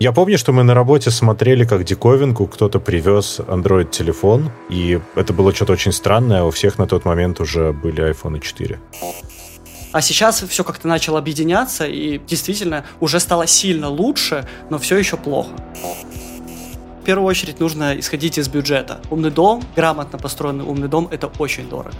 Я помню, что мы на работе смотрели, как диковинку кто-то привез Android-телефон, и это было что-то очень странное, у всех на тот момент уже были iPhone 4. А сейчас все как-то начало объединяться, и действительно уже стало сильно лучше, но все еще плохо. В первую очередь нужно исходить из бюджета. Умный дом, грамотно построенный умный дом – это очень дорого.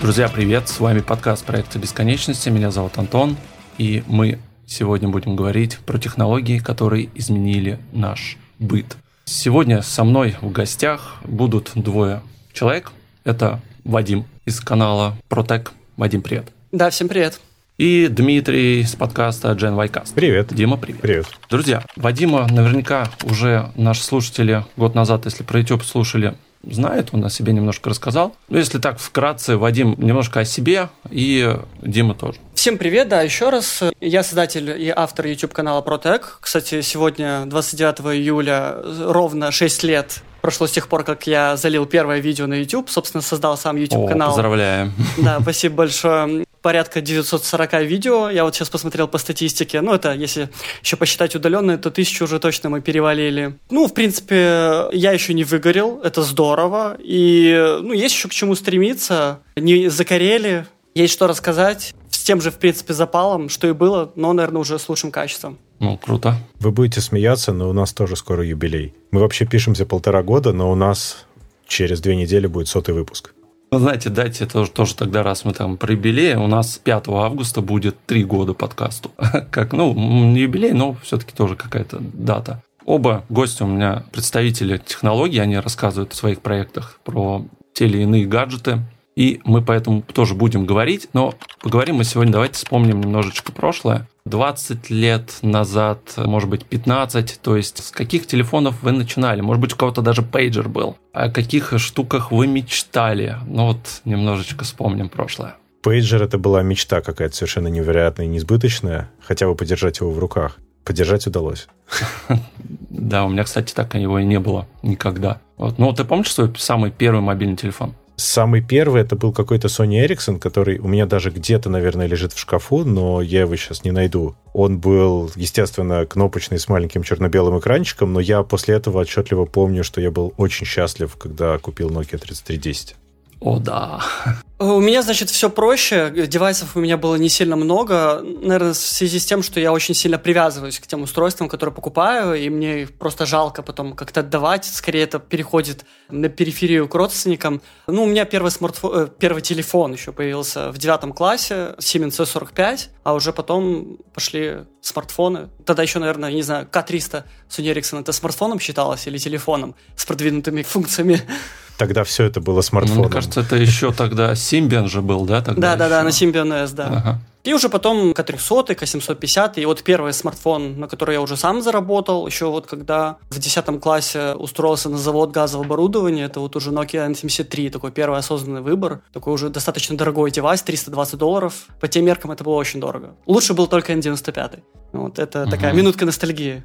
Друзья, привет! С вами подкаст проекта бесконечности. Меня зовут Антон, и мы сегодня будем говорить про технологии, которые изменили наш быт. Сегодня со мной в гостях будут двое человек. Это Вадим из канала Протек. Вадим, привет. Да, всем привет. И Дмитрий с подкаста Gen Ycast. Привет. Дима, привет. Привет. Друзья, Вадима наверняка уже наши слушатели год назад, если про YouTube слушали, знает, он о себе немножко рассказал. Ну, если так вкратце, Вадим немножко о себе и Дима тоже. Всем привет, да, еще раз. Я создатель и автор YouTube-канала Protec. Кстати, сегодня, 29 июля, ровно 6 лет прошло с тех пор, как я залил первое видео на YouTube, собственно, создал сам YouTube-канал. Поздравляем. Да, спасибо большое. Порядка 940 видео. Я вот сейчас посмотрел по статистике. Ну, это, если еще посчитать удаленные, то тысячу уже точно мы перевалили. Ну, в принципе, я еще не выгорел. Это здорово. И, ну, есть еще к чему стремиться. Не закорели. Есть что рассказать с тем же, в принципе, запалом, что и было, но, наверное, уже с лучшим качеством. Ну, круто. Вы будете смеяться, но у нас тоже скоро юбилей. Мы вообще пишемся полтора года, но у нас через две недели будет сотый выпуск. Ну, знаете, дайте тоже, тоже тогда, раз мы там про юбилей, у нас 5 августа будет три года подкасту. Как, ну, не юбилей, но все-таки тоже какая-то дата. Оба гостя у меня представители технологий, они рассказывают о своих проектах про те или иные гаджеты. И мы поэтому тоже будем говорить, но поговорим мы сегодня, давайте вспомним немножечко прошлое. 20 лет назад, может быть, 15, то есть с каких телефонов вы начинали? Может быть, у кого-то даже пейджер был. О каких штуках вы мечтали? Ну вот, немножечко вспомним прошлое. Пейджер — это была мечта какая-то совершенно невероятная и несбыточная, хотя бы подержать его в руках. Подержать удалось. Да, у меня, кстати, так его и не было никогда. Вот. Ну, ты помнишь свой самый первый мобильный телефон? Самый первый это был какой-то Sony Ericsson, который у меня даже где-то, наверное, лежит в шкафу, но я его сейчас не найду. Он был, естественно, кнопочный с маленьким черно-белым экранчиком, но я после этого отчетливо помню, что я был очень счастлив, когда купил Nokia 3310. О, да. У меня, значит, все проще. Девайсов у меня было не сильно много. Наверное, в связи с тем, что я очень сильно привязываюсь к тем устройствам, которые покупаю, и мне их просто жалко потом как-то отдавать. Скорее, это переходит на периферию к родственникам. Ну, у меня первый, смартфон, э, первый телефон еще появился в девятом классе, Siemens C45, а уже потом пошли смартфоны. Тогда еще, наверное, не знаю, К300 Sony Ericsson это смартфоном считалось или телефоном с продвинутыми функциями. Тогда все это было смартфоном. Ну, мне кажется, это еще тогда Symbian же был, да? Тогда да, да, да, на Symbian S, да. Ага. И уже потом К300, К750, и вот первый смартфон, на который я уже сам заработал, еще вот когда в 10 классе устроился на завод газового оборудования, это вот уже Nokia N73, такой первый осознанный выбор, такой уже достаточно дорогой девайс, 320 долларов. По тем меркам это было очень дорого. Лучше был только N95. Вот это угу. такая минутка ностальгии.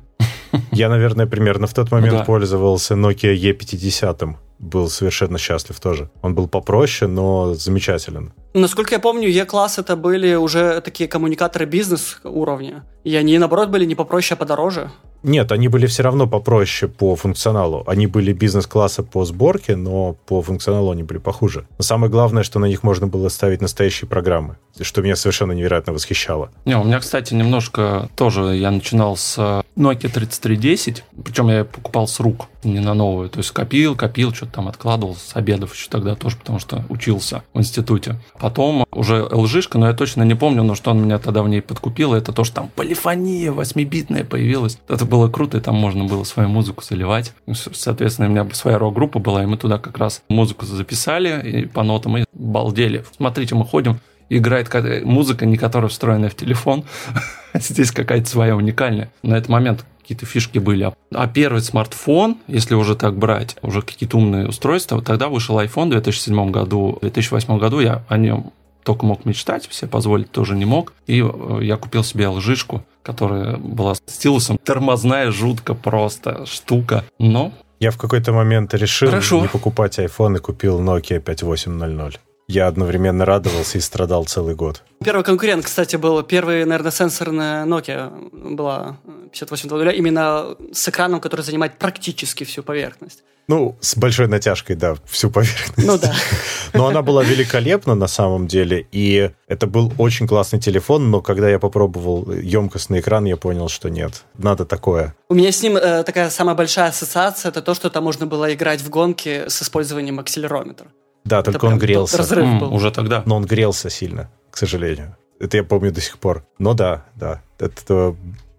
Я, наверное, примерно в тот момент да. пользовался Nokia E50 был совершенно счастлив тоже. Он был попроще, но замечателен. Насколько я помню, E-класс это были уже такие коммуникаторы бизнес уровня. И они, наоборот, были не попроще, а подороже. Нет, они были все равно попроще по функционалу. Они были бизнес-класса по сборке, но по функционалу они были похуже. Но самое главное, что на них можно было ставить настоящие программы, что меня совершенно невероятно восхищало. Не, у меня, кстати, немножко тоже я начинал с Nokia 3310, причем я покупал с рук, не на новую. То есть копил, копил, что-то там откладывал с обедов еще тогда тоже, потому что учился в институте. Потом уже LG, но я точно не помню, но что он меня тогда в ней подкупил, это то, что там полифония 8-битная появилась. Это было круто, и там можно было свою музыку заливать. Соответственно, у меня своя рок-группа была, и мы туда как раз музыку записали и по нотам и балдели. Смотрите, мы ходим, играет музыка, не которая встроена в телефон. Здесь какая-то своя уникальная. На этот момент какие-то фишки были. А первый смартфон, если уже так брать, уже какие-то умные устройства, тогда вышел iPhone в 2007 году. В 2008 году я о нем только мог мечтать, все позволить тоже не мог. И э, я купил себе лжишку которая была стилусом. Тормозная жутко просто штука. Но я в какой-то момент решил Хорошо. не покупать iPhone и купил Nokia 5800. Я одновременно радовался и страдал целый год. Первый конкурент, кстати, был первый, наверное, сенсорная Nokia была 5800, именно с экраном, который занимает практически всю поверхность. Ну, с большой натяжкой, да, всю поверхность. Ну да. Но она была великолепна на самом деле, и это был очень классный телефон, но когда я попробовал емкостный экран, я понял, что нет, надо такое. У меня с ним э, такая самая большая ассоциация, это то, что там можно было играть в гонки с использованием акселерометра. Да, это только он грелся. Разрыв был. Уже тогда. Но он грелся сильно, к сожалению. Это я помню до сих пор. Но да, да. Это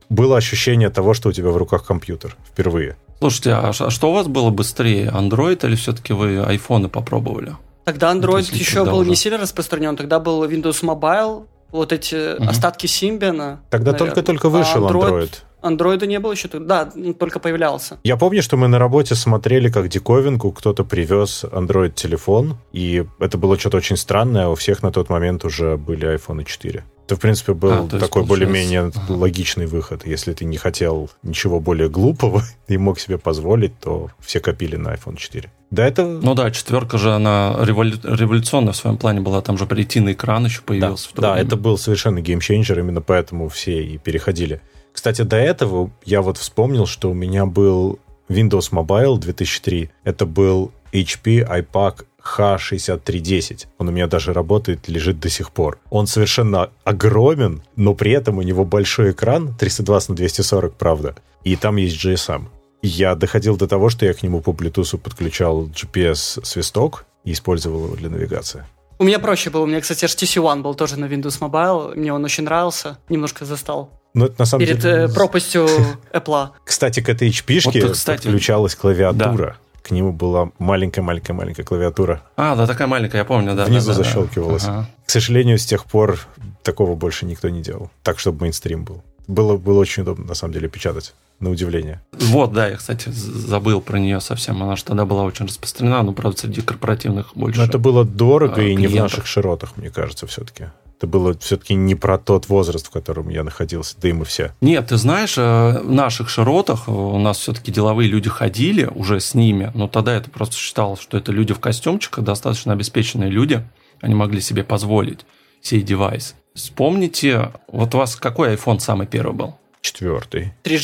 было ощущение того, что у тебя в руках компьютер впервые. Слушайте, а, а что у вас было быстрее, Android или все-таки вы айфоны попробовали? Тогда Android ну, еще был уже. не сильно распространен, тогда был Windows Mobile, вот эти угу. остатки Symbian. Тогда только-только вышел а Android. Android. Андроида не было еще, да, только появлялся. Я помню, что мы на работе смотрели, как диковинку кто-то привез Android-телефон, и это было что-то очень странное, у всех на тот момент уже были iPhone 4. Это, в принципе, был а, такой более-менее ага. логичный выход. Если ты не хотел ничего более глупого и мог себе позволить, то все копили на iPhone 4. До этого... Ну да, четверка же, она револю... революционная в своем плане была. Там же на экран еще появился. Да, да это был совершенно game changer, именно поэтому все и переходили. Кстати, до этого я вот вспомнил, что у меня был Windows Mobile 2003. Это был HP iPAC H6310. Он у меня даже работает, лежит до сих пор. Он совершенно огромен, но при этом у него большой экран, 320 на 240, правда, и там есть GSM. Я доходил до того, что я к нему по Bluetooth подключал GPS-свисток и использовал его для навигации. У меня проще было. У меня, кстати, HTC One был тоже на Windows Mobile. Мне он очень нравился. Немножко застал. Но это на самом Перед деле... Э, пропастью Apple. Кстати, к этой HP-шке вот, кстати, подключалась клавиатура. Да к нему была маленькая-маленькая-маленькая клавиатура. А, да, такая маленькая, я помню, да. Внизу да, защелкивалась. Ага. К сожалению, с тех пор такого больше никто не делал. Так, чтобы мейнстрим был. Было, было очень удобно, на самом деле, печатать. На удивление. Вот, да, я, кстати, забыл про нее совсем. Она же тогда была очень распространена, но, правда, среди корпоративных больше. Но это было дорого и не в наших широтах, мне кажется, все-таки. Это было все-таки не про тот возраст, в котором я находился, да и мы все. Нет, ты знаешь, э, в наших широтах у нас все-таки деловые люди ходили уже с ними, но тогда это просто считалось, что это люди в костюмчиках, достаточно обеспеченные люди, они могли себе позволить сей девайс. Вспомните, вот у вас какой iPhone самый первый был? Четвертый. 3,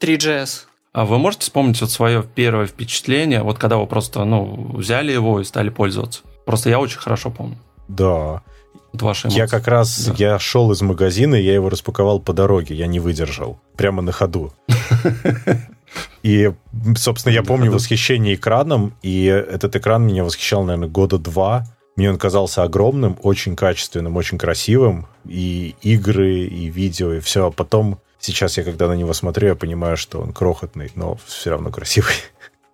3GS. А вы можете вспомнить вот свое первое впечатление, вот когда вы просто ну, взяли его и стали пользоваться? Просто я очень хорошо помню. Да ваши эмоции. Я как раз, да. я шел из магазина, я его распаковал по дороге, я не выдержал. Прямо на ходу. И, собственно, я помню восхищение экраном, и этот экран меня восхищал, наверное, года два. Мне он казался огромным, очень качественным, очень красивым. И игры, и видео, и все. А потом, сейчас я когда на него смотрю, я понимаю, что он крохотный, но все равно красивый.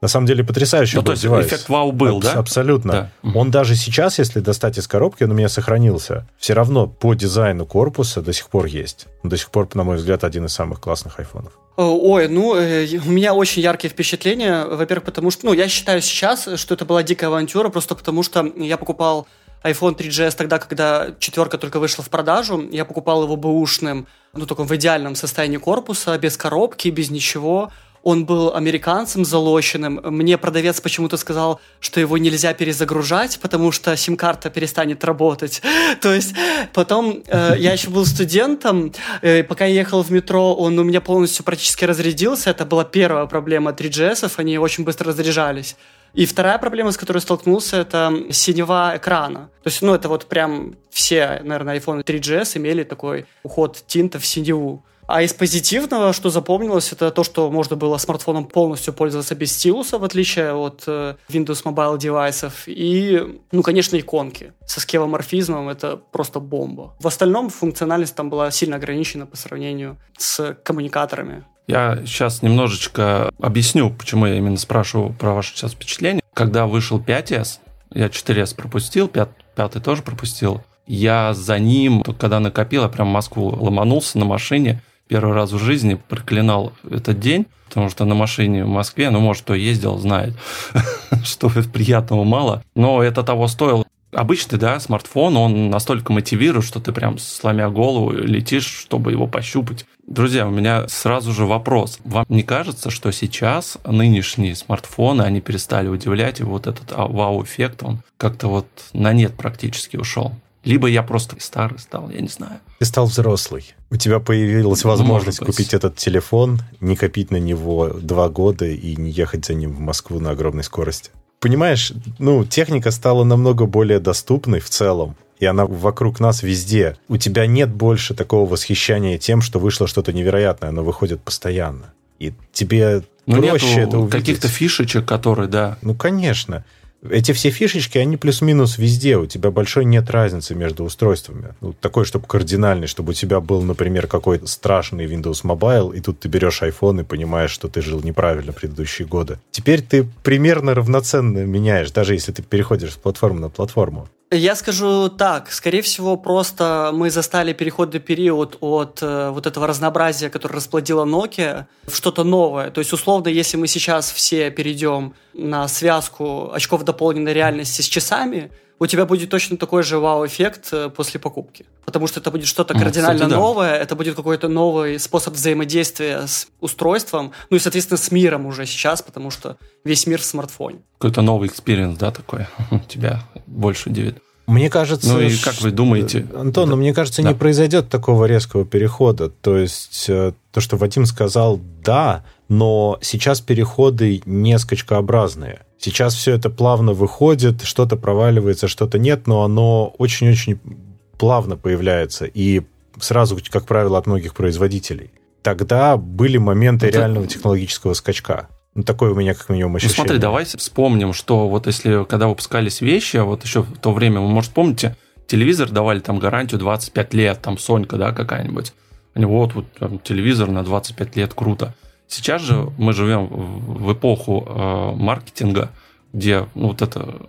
На самом деле потрясающий ну, был то есть девайс. эффект вау был, Аб- да? Абсолютно. Да. Он даже сейчас, если достать из коробки, он у меня сохранился. Все равно по дизайну корпуса до сих пор есть. До сих пор, на мой взгляд, один из самых классных айфонов. Ой, ну, э, у меня очень яркие впечатления. Во-первых, потому что, ну, я считаю сейчас, что это была дикая авантюра, просто потому что я покупал iPhone 3GS тогда, когда четверка только вышла в продажу. Я покупал его бэушным, ну, только в идеальном состоянии корпуса, без коробки, без ничего он был американцем залощенным. Мне продавец почему-то сказал, что его нельзя перезагружать, потому что сим-карта перестанет работать. То есть потом э, я еще был студентом, э, пока я ехал в метро, он у меня полностью практически разрядился. Это была первая проблема 3GS, они очень быстро разряжались. И вторая проблема, с которой столкнулся, это синева экрана. То есть, ну, это вот прям все, наверное, iPhone 3GS имели такой уход тинта в синеву. А из позитивного, что запомнилось, это то, что можно было смартфоном полностью пользоваться без стилуса, в отличие от э, Windows Mobile девайсов. И, ну, конечно, иконки со скевоморфизмом — это просто бомба. В остальном функциональность там была сильно ограничена по сравнению с коммуникаторами. Я сейчас немножечко объясню, почему я именно спрашиваю про ваше сейчас впечатление. Когда вышел 5S, я 4S пропустил, 5, 5 тоже пропустил. Я за ним, когда накопил, я прям Москву ломанулся на машине – первый раз в жизни проклинал этот день, потому что на машине в Москве, ну, может, кто ездил, знает, что приятного мало, но это того стоило. обычный, да, смартфон, он настолько мотивирует, что ты прям сломя голову летишь, чтобы его пощупать. Друзья, у меня сразу же вопрос. Вам не кажется, что сейчас нынешние смартфоны, они перестали удивлять, и вот этот а, вау-эффект, он как-то вот на нет практически ушел? Либо я просто старый стал, я не знаю. Ты стал взрослый. У тебя появилась возможность купить этот телефон, не копить на него два года и не ехать за ним в Москву на огромной скорости. Понимаешь, ну, техника стала намного более доступной в целом и она вокруг нас везде. У тебя нет больше такого восхищения тем, что вышло что-то невероятное, оно выходит постоянно. И тебе ну, проще это увидеть. каких-то фишечек, которые, да. Ну, конечно эти все фишечки, они плюс-минус везде. У тебя большой нет разницы между устройствами. Ну, такой, чтобы кардинальный, чтобы у тебя был, например, какой-то страшный Windows Mobile, и тут ты берешь iPhone и понимаешь, что ты жил неправильно предыдущие годы. Теперь ты примерно равноценно меняешь, даже если ты переходишь с платформы на платформу. Я скажу так, скорее всего, просто мы застали переходный период от э, вот этого разнообразия, которое расплодила Nokia, в что-то новое. То есть, условно, если мы сейчас все перейдем на связку очков дополненной реальности с часами, у тебя будет точно такой же вау-эффект э, после покупки. Потому что это будет что-то кардинально Кстати, да. новое, это будет какой-то новый способ взаимодействия с устройством, ну и, соответственно, с миром уже сейчас, потому что весь мир в смартфоне. Какой-то новый experience, да, такой тебя больше удивит. Мне кажется... Ну и как вы думаете? Антон, ну, мне кажется, да. не произойдет такого резкого перехода. То есть э, то, что Вадим сказал, да, но сейчас переходы не скачкообразные. Сейчас все это плавно выходит, что-то проваливается, что-то нет, но оно очень-очень плавно появляется и сразу, как правило, от многих производителей. Тогда были моменты Это... реального технологического скачка. Ну, такое у меня как минимум ощущение. Ну, смотри, давай вспомним, что вот если, когда выпускались вещи, вот еще в то время, вы, может, помните, телевизор давали там гарантию 25 лет, там Сонька, да, какая-нибудь. Они, вот, вот там, телевизор на 25 лет, круто. Сейчас же мы живем в эпоху э, маркетинга, где ну, вот это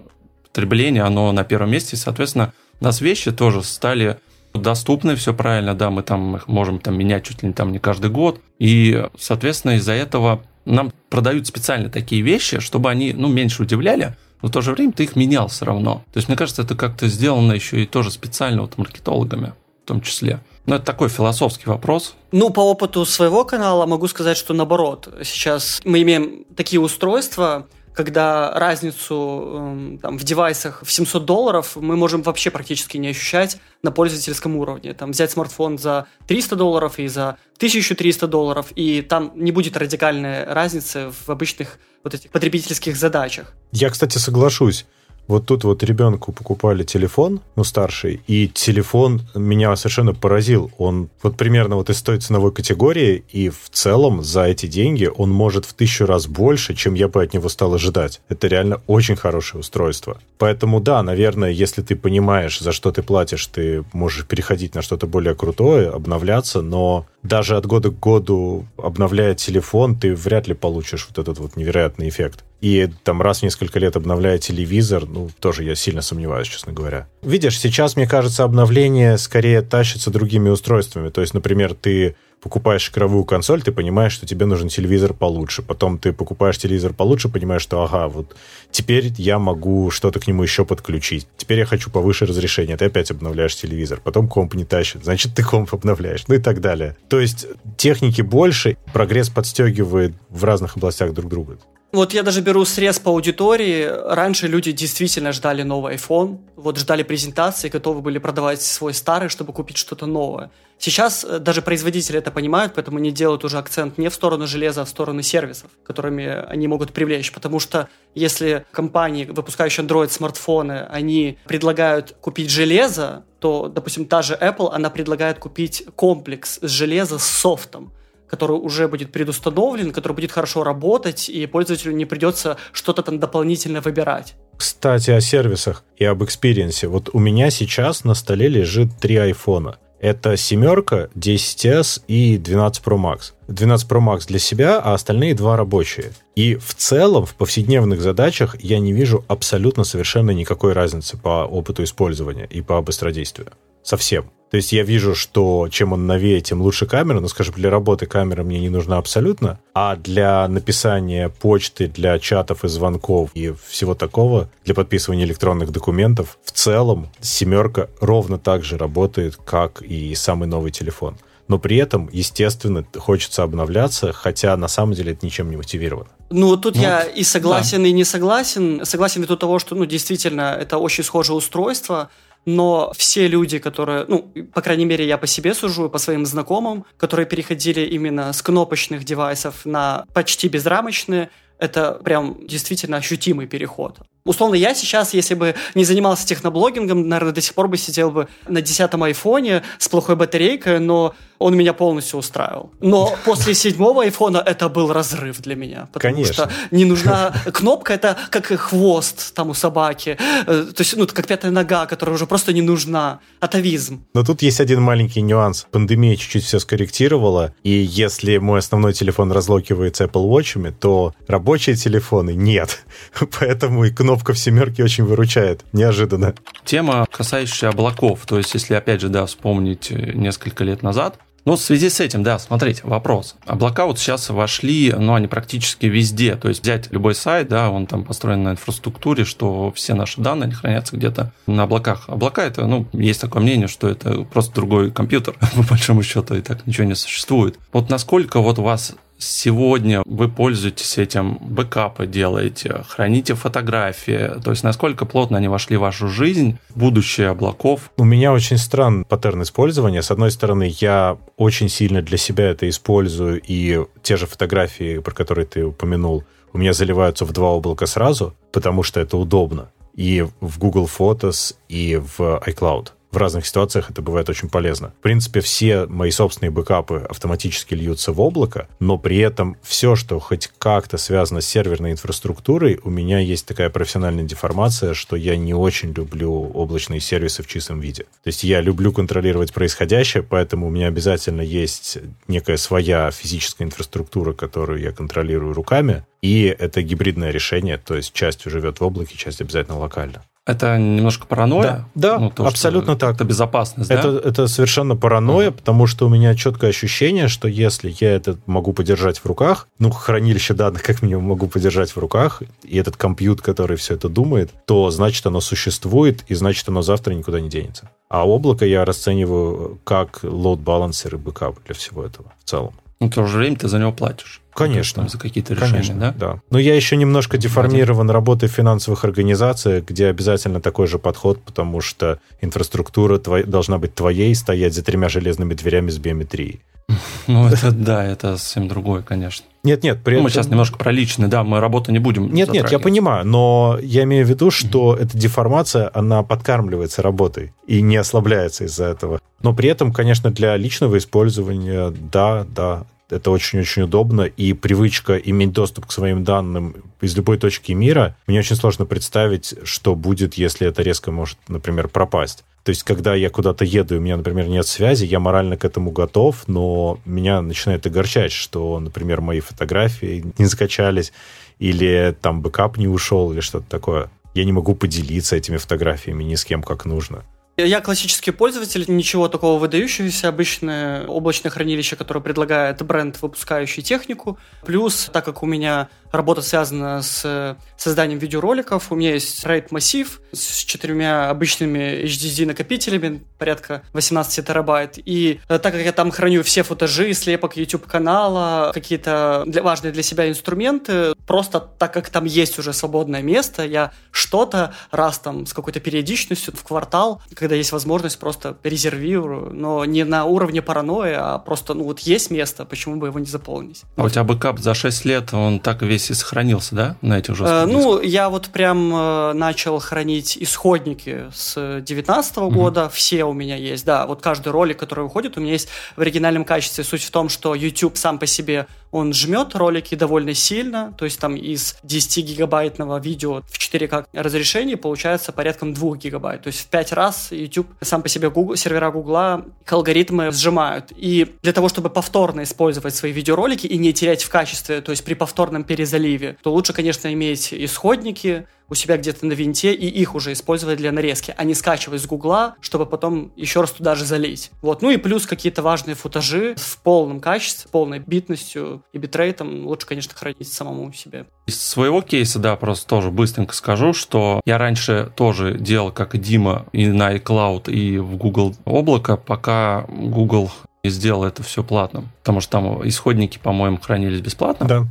потребление, оно на первом месте, соответственно, у нас вещи тоже стали доступны, все правильно, да, мы там их можем там менять чуть ли не там не каждый год, и, соответственно, из-за этого нам продают специально такие вещи, чтобы они, ну, меньше удивляли, но в то же время ты их менял все равно. То есть, мне кажется, это как-то сделано еще и тоже специально вот маркетологами в том числе. Ну, это такой философский вопрос. Ну, по опыту своего канала могу сказать, что наоборот. Сейчас мы имеем такие устройства, когда разницу эм, там, в девайсах в 700 долларов мы можем вообще практически не ощущать на пользовательском уровне. Там, взять смартфон за 300 долларов и за 1300 долларов, и там не будет радикальной разницы в обычных вот этих потребительских задачах. Я, кстати, соглашусь. Вот тут вот ребенку покупали телефон, ну, старший, и телефон меня совершенно поразил. Он вот примерно вот из той ценовой категории, и в целом за эти деньги он может в тысячу раз больше, чем я бы от него стал ожидать. Это реально очень хорошее устройство. Поэтому да, наверное, если ты понимаешь, за что ты платишь, ты можешь переходить на что-то более крутое, обновляться, но даже от года к году, обновляя телефон, ты вряд ли получишь вот этот вот невероятный эффект. И там раз в несколько лет обновляя телевизор, ну, тоже я сильно сомневаюсь, честно говоря. Видишь, сейчас, мне кажется, обновление скорее тащится другими устройствами. То есть, например, ты покупаешь игровую консоль, ты понимаешь, что тебе нужен телевизор получше. Потом ты покупаешь телевизор получше, понимаешь, что ага, вот теперь я могу что-то к нему еще подключить. Теперь я хочу повыше разрешение. Ты опять обновляешь телевизор. Потом комп не тащит. Значит, ты комп обновляешь. Ну и так далее. То есть техники больше, прогресс подстегивает в разных областях друг друга. Вот я даже беру срез по аудитории. Раньше люди действительно ждали новый iPhone, вот ждали презентации, готовы были продавать свой старый, чтобы купить что-то новое. Сейчас э, даже производители это понимают, поэтому они делают уже акцент не в сторону железа, а в сторону сервисов, которыми они могут привлечь. Потому что если компании, выпускающие Android-смартфоны, они предлагают купить железо, то, допустим, та же Apple, она предлагает купить комплекс железа с софтом который уже будет предустановлен, который будет хорошо работать, и пользователю не придется что-то там дополнительно выбирать. Кстати, о сервисах и об experience е. Вот у меня сейчас на столе лежит три айфона. Это семерка, 10s и 12 Pro Max. 12 Pro Max для себя, а остальные два рабочие. И в целом, в повседневных задачах я не вижу абсолютно совершенно никакой разницы по опыту использования и по быстродействию. Совсем. То есть я вижу, что чем он новее, тем лучше камера, но, скажем, для работы камера мне не нужна абсолютно, а для написания почты, для чатов и звонков и всего такого, для подписывания электронных документов, в целом семерка ровно так же работает, как и самый новый телефон. Но при этом, естественно, хочется обновляться, хотя на самом деле это ничем не мотивировано. Ну, тут вот, я и согласен, да. и не согласен. Согласен ввиду того, что, ну, действительно, это очень схожее устройство, но все люди, которые, ну, по крайней мере, я по себе сужу, по своим знакомым, которые переходили именно с кнопочных девайсов на почти безрамочные, это прям действительно ощутимый переход. Условно, я сейчас, если бы не занимался техноблогингом, наверное, до сих пор бы сидел бы на десятом айфоне с плохой батарейкой, но он меня полностью устраивал. Но после седьмого айфона это был разрыв для меня. Потому Конечно. что не нужна кнопка, это как хвост там у собаки. Э, то есть, ну, как пятая нога, которая уже просто не нужна. Атовизм. Но тут есть один маленький нюанс. Пандемия чуть-чуть все скорректировала, и если мой основной телефон разлокивается Apple Watch, то рабочие телефоны нет. Поэтому и кнопка в семерке очень выручает. Неожиданно. Тема, касающаяся облаков. То есть, если, опять же, да, вспомнить э, несколько лет назад, ну, в связи с этим, да, смотрите, вопрос. Облака вот сейчас вошли, ну, они практически везде. То есть взять любой сайт, да, он там построен на инфраструктуре, что все наши данные они хранятся где-то на облаках. Облака это, ну, есть такое мнение, что это просто другой компьютер, по большому счету, и так ничего не существует. Вот насколько вот вас сегодня вы пользуетесь этим, бэкапы делаете, храните фотографии, то есть насколько плотно они вошли в вашу жизнь, будущее облаков? У меня очень странный паттерн использования. С одной стороны, я очень сильно для себя это использую, и те же фотографии, про которые ты упомянул, у меня заливаются в два облака сразу, потому что это удобно. И в Google Photos, и в iCloud в разных ситуациях это бывает очень полезно. В принципе, все мои собственные бэкапы автоматически льются в облако, но при этом все, что хоть как-то связано с серверной инфраструктурой, у меня есть такая профессиональная деформация, что я не очень люблю облачные сервисы в чистом виде. То есть я люблю контролировать происходящее, поэтому у меня обязательно есть некая своя физическая инфраструктура, которую я контролирую руками, и это гибридное решение, то есть часть живет в облаке, часть обязательно локально. Это немножко паранойя? Да, да ну, то, абсолютно так. Это безопасность, это, да? Это совершенно паранойя, uh-huh. потому что у меня четкое ощущение, что если я это могу подержать в руках, ну, хранилище данных как минимум могу подержать в руках, и этот компьютер, который все это думает, то значит оно существует, и значит оно завтра никуда не денется. А облако я расцениваю как load balancer и бэкап для всего этого в целом. Ну, в то же время ты за него платишь. Конечно. за какие-то решения, Конечно, да? Да. Но я еще немножко деформирован работой в финансовых организациях, где обязательно такой же подход, потому что инфраструктура твоя, должна быть твоей, стоять за тремя железными дверями с биометрией. Ну, это да, это совсем другое, конечно. Нет, нет, при этом... Мы сейчас немножко про личное, да, мы работу не будем Нет, нет, я понимаю, но я имею в виду, что эта деформация, она подкармливается работой и не ослабляется из-за этого. Но при этом, конечно, для личного использования, да, да, это очень-очень удобно, и привычка иметь доступ к своим данным из любой точки мира, мне очень сложно представить, что будет, если это резко может, например, пропасть. То есть, когда я куда-то еду, и у меня, например, нет связи, я морально к этому готов, но меня начинает огорчать, что, например, мои фотографии не скачались, или там бэкап не ушел, или что-то такое. Я не могу поделиться этими фотографиями ни с кем, как нужно. Я классический пользователь, ничего такого выдающегося, обычное облачное хранилище, которое предлагает бренд, выпускающий технику. Плюс, так как у меня работа связана с созданием видеороликов. У меня есть RAID массив с четырьмя обычными HDD накопителями, порядка 18 терабайт. И э, так как я там храню все футажи, слепок YouTube канала, какие-то для, важные для себя инструменты, просто так как там есть уже свободное место, я что-то раз там с какой-то периодичностью в квартал, когда есть возможность, просто резервирую, но не на уровне паранойи, а просто, ну вот есть место, почему бы его не заполнить. А у тебя бэкап за 6 лет, он так весь и сохранился, да, на этих жестких э, Ну, я вот прям э, начал хранить исходники с 2019 -го года, все у меня есть, да, вот каждый ролик, который выходит, у меня есть в оригинальном качестве. Суть в том, что YouTube сам по себе он жмет ролики довольно сильно, то есть там из 10-гигабайтного видео в 4К разрешении получается порядком 2 гигабайт. То есть в 5 раз YouTube сам по себе Google, сервера Гугла алгоритмы сжимают. И для того, чтобы повторно использовать свои видеоролики и не терять в качестве, то есть при повторном перезаливе, то лучше, конечно, иметь исходники, у себя где-то на винте и их уже использовать для нарезки, а не скачивать с Гугла, чтобы потом еще раз туда же залить. Вот. Ну и плюс какие-то важные футажи в полном качестве, полной битностью и битрейтом лучше, конечно, хранить самому себе. Из своего кейса, да, просто тоже быстренько скажу, что я раньше тоже делал, как и Дима, и на iCloud, и в Google облако, пока Google не сделал это все платным. Потому что там исходники, по-моему, хранились бесплатно. Да.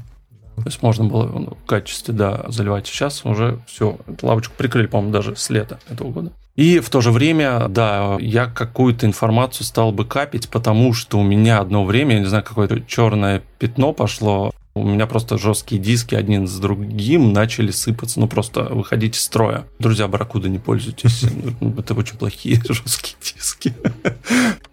То есть можно было в качестве, да, заливать. Сейчас уже все, эту лавочку прикрыли, по-моему, даже с лета этого года. И в то же время, да, я какую-то информацию стал бы капить, потому что у меня одно время, я не знаю, какое-то черное пятно пошло. У меня просто жесткие диски один с другим начали сыпаться, ну просто выходить из строя. Друзья, барракуда не пользуйтесь, это очень плохие жесткие диски.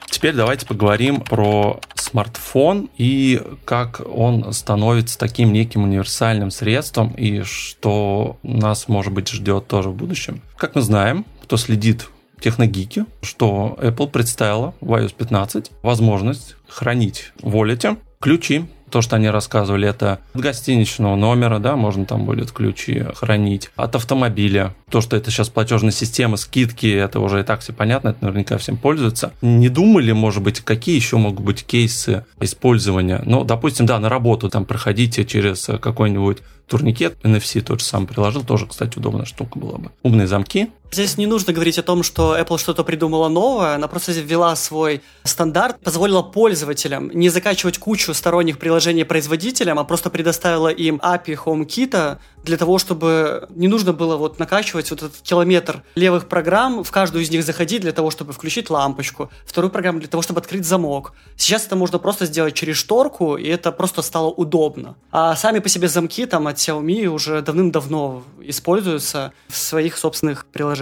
Теперь давайте поговорим про смартфон и как он становится таким неким универсальным средством и что нас, может быть, ждет тоже в будущем. Как мы знаем, кто следит техногики, что Apple представила в iOS 15 возможность хранить в wallet ключи то, что они рассказывали, это от гостиничного номера, да, можно там будет ключи хранить, от автомобиля. То, что это сейчас платежная система, скидки, это уже и так все понятно, это наверняка всем пользуются. Не думали, может быть, какие еще могут быть кейсы использования? Ну, допустим, да, на работу там проходите через какой-нибудь турникет NFC тот же сам приложил, тоже, кстати, удобная штука была бы. Умные замки. Здесь не нужно говорить о том, что Apple что-то придумала новое, она просто ввела свой стандарт, позволила пользователям не закачивать кучу сторонних приложений производителям, а просто предоставила им API HomeKit для того, чтобы не нужно было вот накачивать вот этот километр левых программ, в каждую из них заходить для того, чтобы включить лампочку, вторую программу для того, чтобы открыть замок. Сейчас это можно просто сделать через шторку, и это просто стало удобно. А сами по себе замки там от Xiaomi уже давным-давно используются в своих собственных приложениях.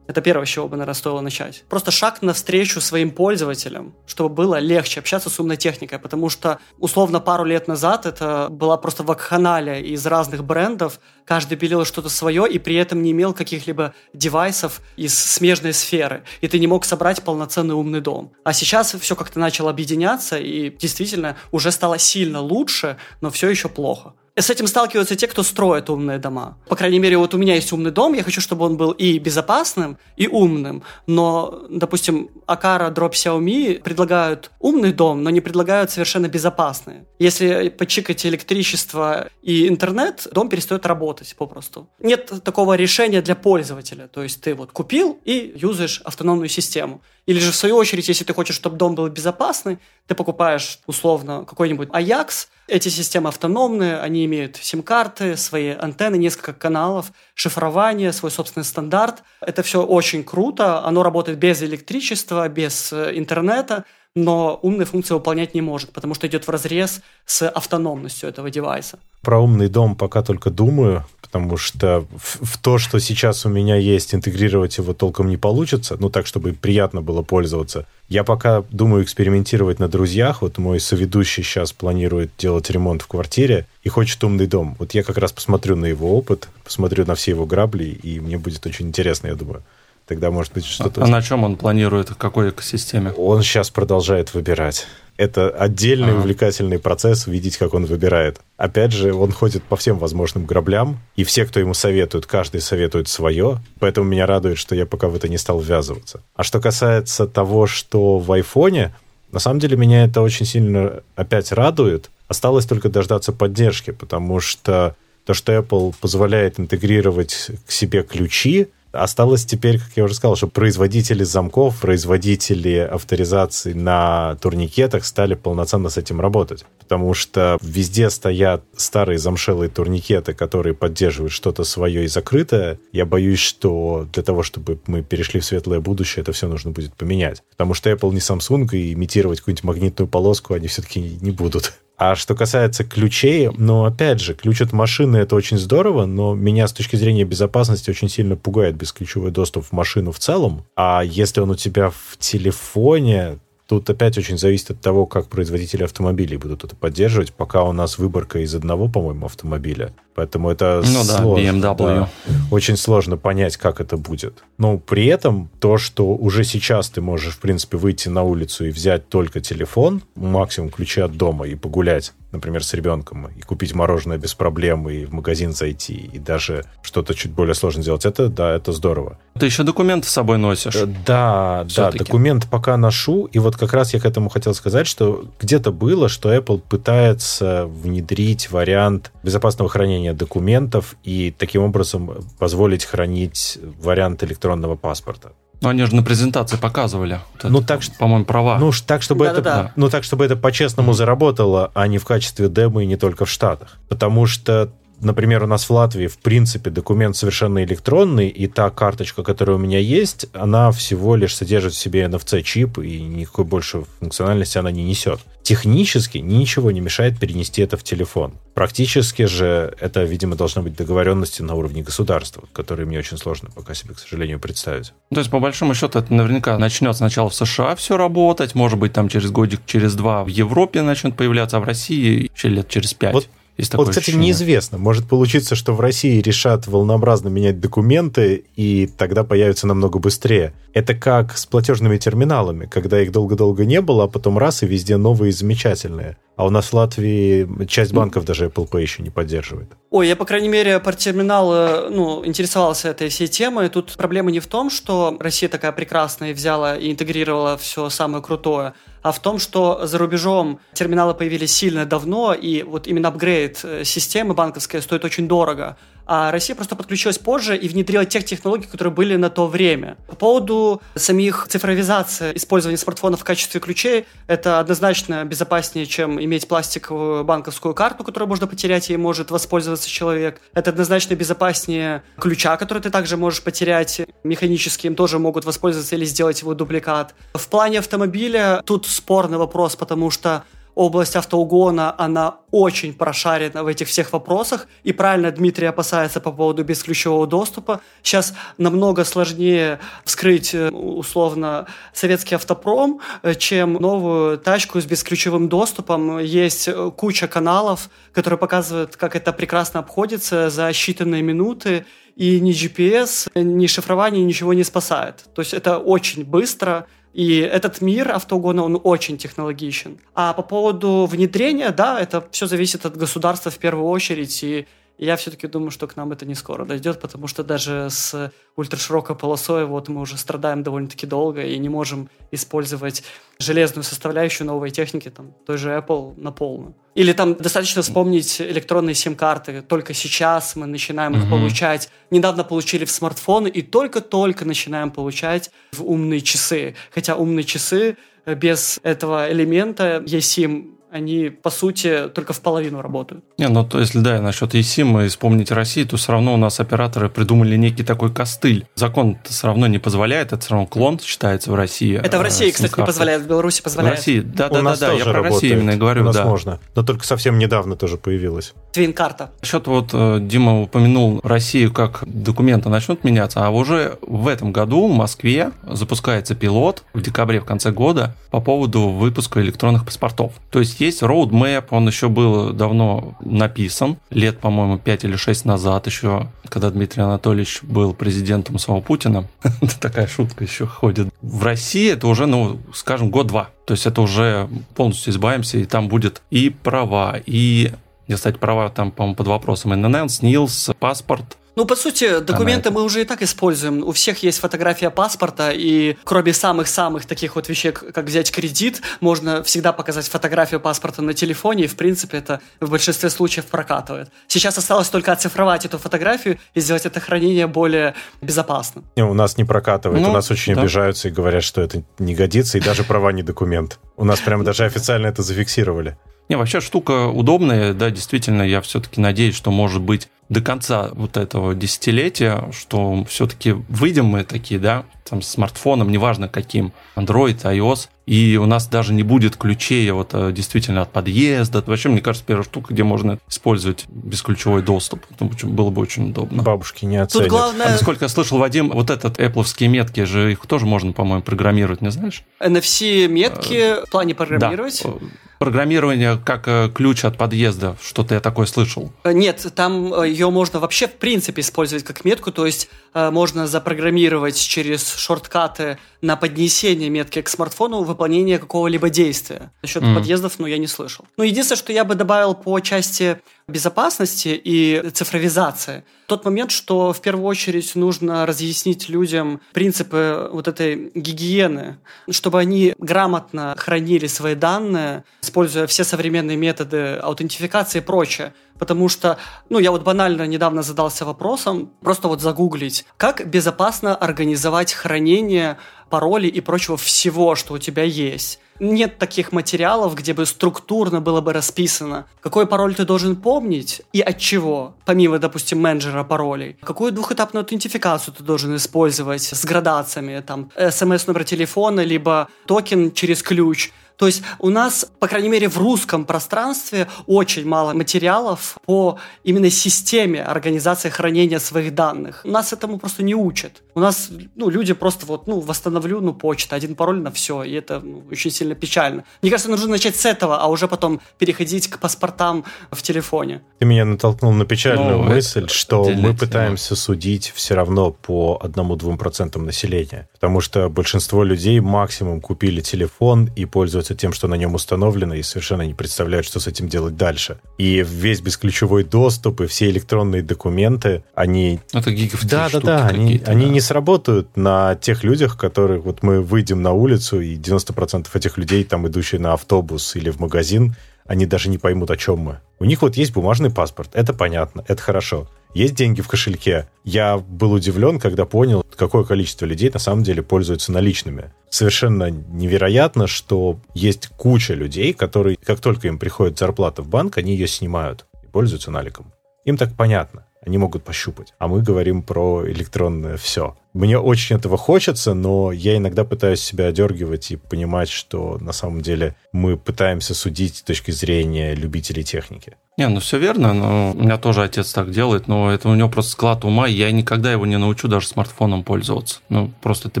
Это первое, с чего бы, наверное, стоило начать. Просто шаг навстречу своим пользователям, чтобы было легче общаться с умной техникой, потому что, условно, пару лет назад это была просто вакханалия из разных брендов, каждый пилил что-то свое и при этом не имел каких-либо девайсов из смежной сферы, и ты не мог собрать полноценный умный дом. А сейчас все как-то начало объединяться, и действительно уже стало сильно лучше, но все еще плохо. С этим сталкиваются те, кто строит умные дома. По крайней мере, вот у меня есть умный дом, я хочу, чтобы он был и безопасным, и умным. Но, допустим, Акара, Drop Xiaomi предлагают умный дом, но не предлагают совершенно безопасный. Если почикать электричество и интернет, дом перестает работать попросту. Нет такого решения для пользователя. То есть ты вот купил и юзаешь автономную систему. Или же, в свою очередь, если ты хочешь, чтобы дом был безопасный, ты покупаешь, условно, какой-нибудь Ajax. Эти системы автономные, они имеют сим-карты, свои антенны, несколько каналов, шифрование, свой собственный стандарт. Это все очень круто. Оно работает без электричества, без э, интернета но умные функции выполнять не может, потому что идет в разрез с автономностью этого девайса. Про умный дом пока только думаю, потому что в, в то, что сейчас у меня есть, интегрировать его толком не получится, ну так, чтобы приятно было пользоваться. Я пока думаю экспериментировать на друзьях. Вот мой соведущий сейчас планирует делать ремонт в квартире и хочет умный дом. Вот я как раз посмотрю на его опыт, посмотрю на все его грабли, и мне будет очень интересно, я думаю. Тогда, может быть, что-то... А на чем он планирует, в какой экосистеме? Он сейчас продолжает выбирать. Это отдельный ага. увлекательный процесс, видеть, как он выбирает. Опять же, он ходит по всем возможным граблям, и все, кто ему советует, каждый советует свое, поэтому меня радует, что я пока в это не стал ввязываться. А что касается того, что в айфоне, на самом деле меня это очень сильно опять радует. Осталось только дождаться поддержки, потому что то, что Apple позволяет интегрировать к себе ключи, Осталось теперь, как я уже сказал, что производители замков, производители авторизации на турникетах стали полноценно с этим работать. Потому что везде стоят старые замшелые турникеты, которые поддерживают что-то свое и закрытое. Я боюсь, что для того, чтобы мы перешли в светлое будущее, это все нужно будет поменять. Потому что Apple не Samsung, и имитировать какую-нибудь магнитную полоску они все-таки не будут. А что касается ключей, ну, опять же, ключ от машины — это очень здорово, но меня с точки зрения безопасности очень сильно пугает бесключевой доступ в машину в целом. А если он у тебя в телефоне, Тут опять очень зависит от того, как производители автомобилей будут это поддерживать, пока у нас выборка из одного, по-моему, автомобиля. Поэтому это ну сложно, да, BMW. Да, очень сложно понять, как это будет. Но при этом то, что уже сейчас ты можешь, в принципе, выйти на улицу и взять только телефон, максимум ключи от дома и погулять, например, с ребенком, и купить мороженое без проблем, и в магазин зайти, и даже что-то чуть более сложно сделать, это, да, это здорово. Ты еще документы с собой носишь? Э, да, да, документ пока ношу, и вот как раз я к этому хотел сказать, что где-то было, что Apple пытается внедрить вариант безопасного хранения документов и таким образом позволить хранить вариант электронного паспорта. Ну, они же на презентации показывали. Вот ну, это, так, по-моему, права. Ну, так, чтобы да, это, да, да. ну, так, чтобы это по-честному mm-hmm. заработало, а не в качестве демо и не только в Штатах. Потому что например, у нас в Латвии, в принципе, документ совершенно электронный, и та карточка, которая у меня есть, она всего лишь содержит в себе NFC-чип, и никакой больше функциональности она не несет. Технически ничего не мешает перенести это в телефон. Практически же это, видимо, должно быть договоренности на уровне государства, которые мне очень сложно пока себе, к сожалению, представить. То есть, по большому счету, это наверняка начнет сначала в США все работать, может быть, там через годик, через два в Европе начнет появляться, а в России еще лет через пять. Вот есть вот, кстати, ощущение. неизвестно. Может получиться, что в России решат волнообразно менять документы, и тогда появятся намного быстрее. Это как с платежными терминалами, когда их долго-долго не было, а потом раз, и везде новые и замечательные. А у нас в Латвии часть банков даже Apple Pay еще не поддерживает. Ой, я, по крайней мере, по терминалу ну, интересовался этой всей темой. Тут проблема не в том, что Россия такая прекрасная и взяла и интегрировала все самое крутое, а в том, что за рубежом терминалы появились сильно давно, и вот именно апгрейд э, системы банковской стоит очень дорого а Россия просто подключилась позже и внедрила тех технологий, которые были на то время. По поводу самих цифровизации использования смартфонов в качестве ключей, это однозначно безопаснее, чем иметь пластиковую банковскую карту, которую можно потерять и может воспользоваться человек. Это однозначно безопаснее ключа, который ты также можешь потерять. Механически им тоже могут воспользоваться или сделать его дубликат. В плане автомобиля тут спорный вопрос, потому что область автоугона, она очень прошарена в этих всех вопросах. И правильно Дмитрий опасается по поводу бесключевого доступа. Сейчас намного сложнее вскрыть, э, условно, советский автопром, э, чем новую тачку с бесключевым доступом. Есть э, куча каналов, которые показывают, как это прекрасно обходится за считанные минуты. И ни GPS, ни шифрование ничего не спасает. То есть это очень быстро, и этот мир автоугона, он очень технологичен. А по поводу внедрения, да, это все зависит от государства в первую очередь. И я все-таки думаю, что к нам это не скоро дойдет, потому что даже с ультраширокой полосой вот мы уже страдаем довольно-таки долго и не можем использовать железную составляющую новой техники, там, той же Apple на полную. Или там достаточно вспомнить электронные сим-карты. Только сейчас мы начинаем их mm-hmm. получать. Недавно получили в смартфоны и только-только начинаем получать в умные часы. Хотя умные часы без этого элемента eSIM они, по сути, только в половину работают. Не, ну, то если, да, насчет eSIM и вспомнить Россию, то все равно у нас операторы придумали некий такой костыль. Закон все равно не позволяет, это все равно клон считается в России. Это в России, э, кстати, не позволяет, в Беларуси позволяет. В России, да-да-да, я про работает. Россию именно говорю, у нас да. можно, но только совсем недавно тоже появилась. Твин-карта. Насчет вот э, Дима упомянул Россию, как документы начнут меняться, а уже в этом году в Москве запускается пилот в декабре, в конце года, по поводу выпуска электронных паспортов. То есть есть roadmap, он еще был давно написан, лет, по-моему, 5 или 6 назад еще, когда Дмитрий Анатольевич был президентом самого Путина. Такая шутка еще ходит. В России это уже, ну, скажем, год-два. То есть это уже полностью избавимся, и там будет и права, и кстати, права там, по-моему, под вопросом ННН, СНИЛС, паспорт, ну, по сути, документы мы уже и так используем. У всех есть фотография паспорта, и кроме самых-самых таких вот вещей, как взять кредит, можно всегда показать фотографию паспорта на телефоне, и, в принципе, это в большинстве случаев прокатывает. Сейчас осталось только оцифровать эту фотографию и сделать это хранение более безопасным. Не, у нас не прокатывает, ну, у нас очень да. обижаются и говорят, что это не годится, и даже права не документ. У нас прямо даже официально это зафиксировали. Не, вообще штука удобная, да, действительно, я все-таки надеюсь, что, может быть, до конца вот этого десятилетия, что все-таки выйдем мы такие, да, там, с смартфоном, неважно каким, Android, iOS, и у нас даже не будет ключей вот э, действительно от подъезда. Вообще, мне кажется, первая штука, где можно использовать бесключевой доступ. Было бы очень удобно. Бабушки не оценят. Тут главное... А насколько я слышал, Вадим, вот этот Apple метки же, их тоже можно, по-моему, программировать, не знаешь? NFC-метки в плане программировать? Да программирование как э, ключ от подъезда. Что-то я такое слышал. Э, нет, там э, ее можно вообще в принципе использовать как метку, то есть можно запрограммировать через шорткаты на поднесение метки к смартфону выполнение какого-либо действия. Насчет mm. подъездов, ну, я не слышал. Ну, единственное, что я бы добавил по части безопасности и цифровизации. Тот момент, что в первую очередь нужно разъяснить людям принципы вот этой гигиены, чтобы они грамотно хранили свои данные, используя все современные методы аутентификации и прочее. Потому что, ну, я вот банально недавно задался вопросом, просто вот загуглить, как безопасно организовать хранение паролей и прочего всего, что у тебя есть. Нет таких материалов, где бы структурно было бы расписано, какой пароль ты должен помнить и от чего, помимо, допустим, менеджера паролей. Какую двухэтапную аутентификацию ты должен использовать с градациями, там, смс-номер телефона, либо токен через ключ. То есть у нас, по крайней мере, в русском пространстве очень мало материалов по именно системе организации хранения своих данных. Нас этому просто не учат. У нас ну, люди просто вот, ну, восстановлю, ну, почта, один пароль на все, и это ну, очень сильно печально. Мне кажется, нужно начать с этого, а уже потом переходить к паспортам в телефоне. Ты меня натолкнул на печальную ну, мысль, что мы пытаемся судить все равно по одному-двум процентам населения, потому что большинство людей максимум купили телефон и пользуются тем, что на нем установлено, и совершенно не представляют, что с этим делать дальше. И весь бесключевой доступ и все электронные документы, они... Это гигов Да, да, да, они, да. они не сработают на тех людях, которых вот мы выйдем на улицу, и 90% этих людей, там, идущие на автобус или в магазин, они даже не поймут, о чем мы. У них вот есть бумажный паспорт, это понятно, это хорошо. Есть деньги в кошельке. Я был удивлен, когда понял, какое количество людей на самом деле пользуются наличными. Совершенно невероятно, что есть куча людей, которые, как только им приходит зарплата в банк, они ее снимают и пользуются наликом. Им так понятно они могут пощупать. А мы говорим про электронное все. Мне очень этого хочется, но я иногда пытаюсь себя одергивать и понимать, что на самом деле мы пытаемся судить с точки зрения любителей техники. Не, ну все верно, но у меня тоже отец так делает, но это у него просто склад ума, и я никогда его не научу даже смартфоном пользоваться. Ну, просто это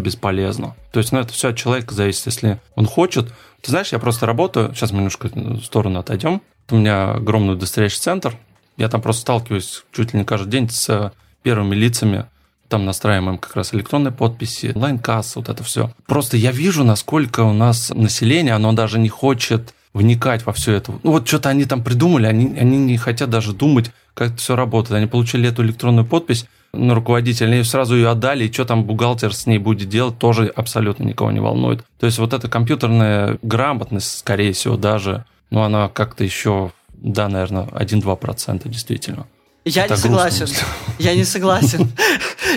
бесполезно. То есть, ну, это все от человека зависит, если он хочет. Ты знаешь, я просто работаю, сейчас мы немножко в сторону отойдем. У меня огромный удостоверяющий центр, я там просто сталкиваюсь чуть ли не каждый день с первыми лицами, там настраиваем как раз электронные подписи, онлайн-касса, вот это все. Просто я вижу, насколько у нас население, оно даже не хочет вникать во все это. Ну вот что-то они там придумали, они, они не хотят даже думать, как это все работает. Они получили эту электронную подпись на руководителя, они сразу ее отдали, и что там бухгалтер с ней будет делать, тоже абсолютно никого не волнует. То есть вот эта компьютерная грамотность, скорее всего, даже, ну, она как-то еще да, наверное, 1-2% действительно. Я Это не согласен. Я не согласен.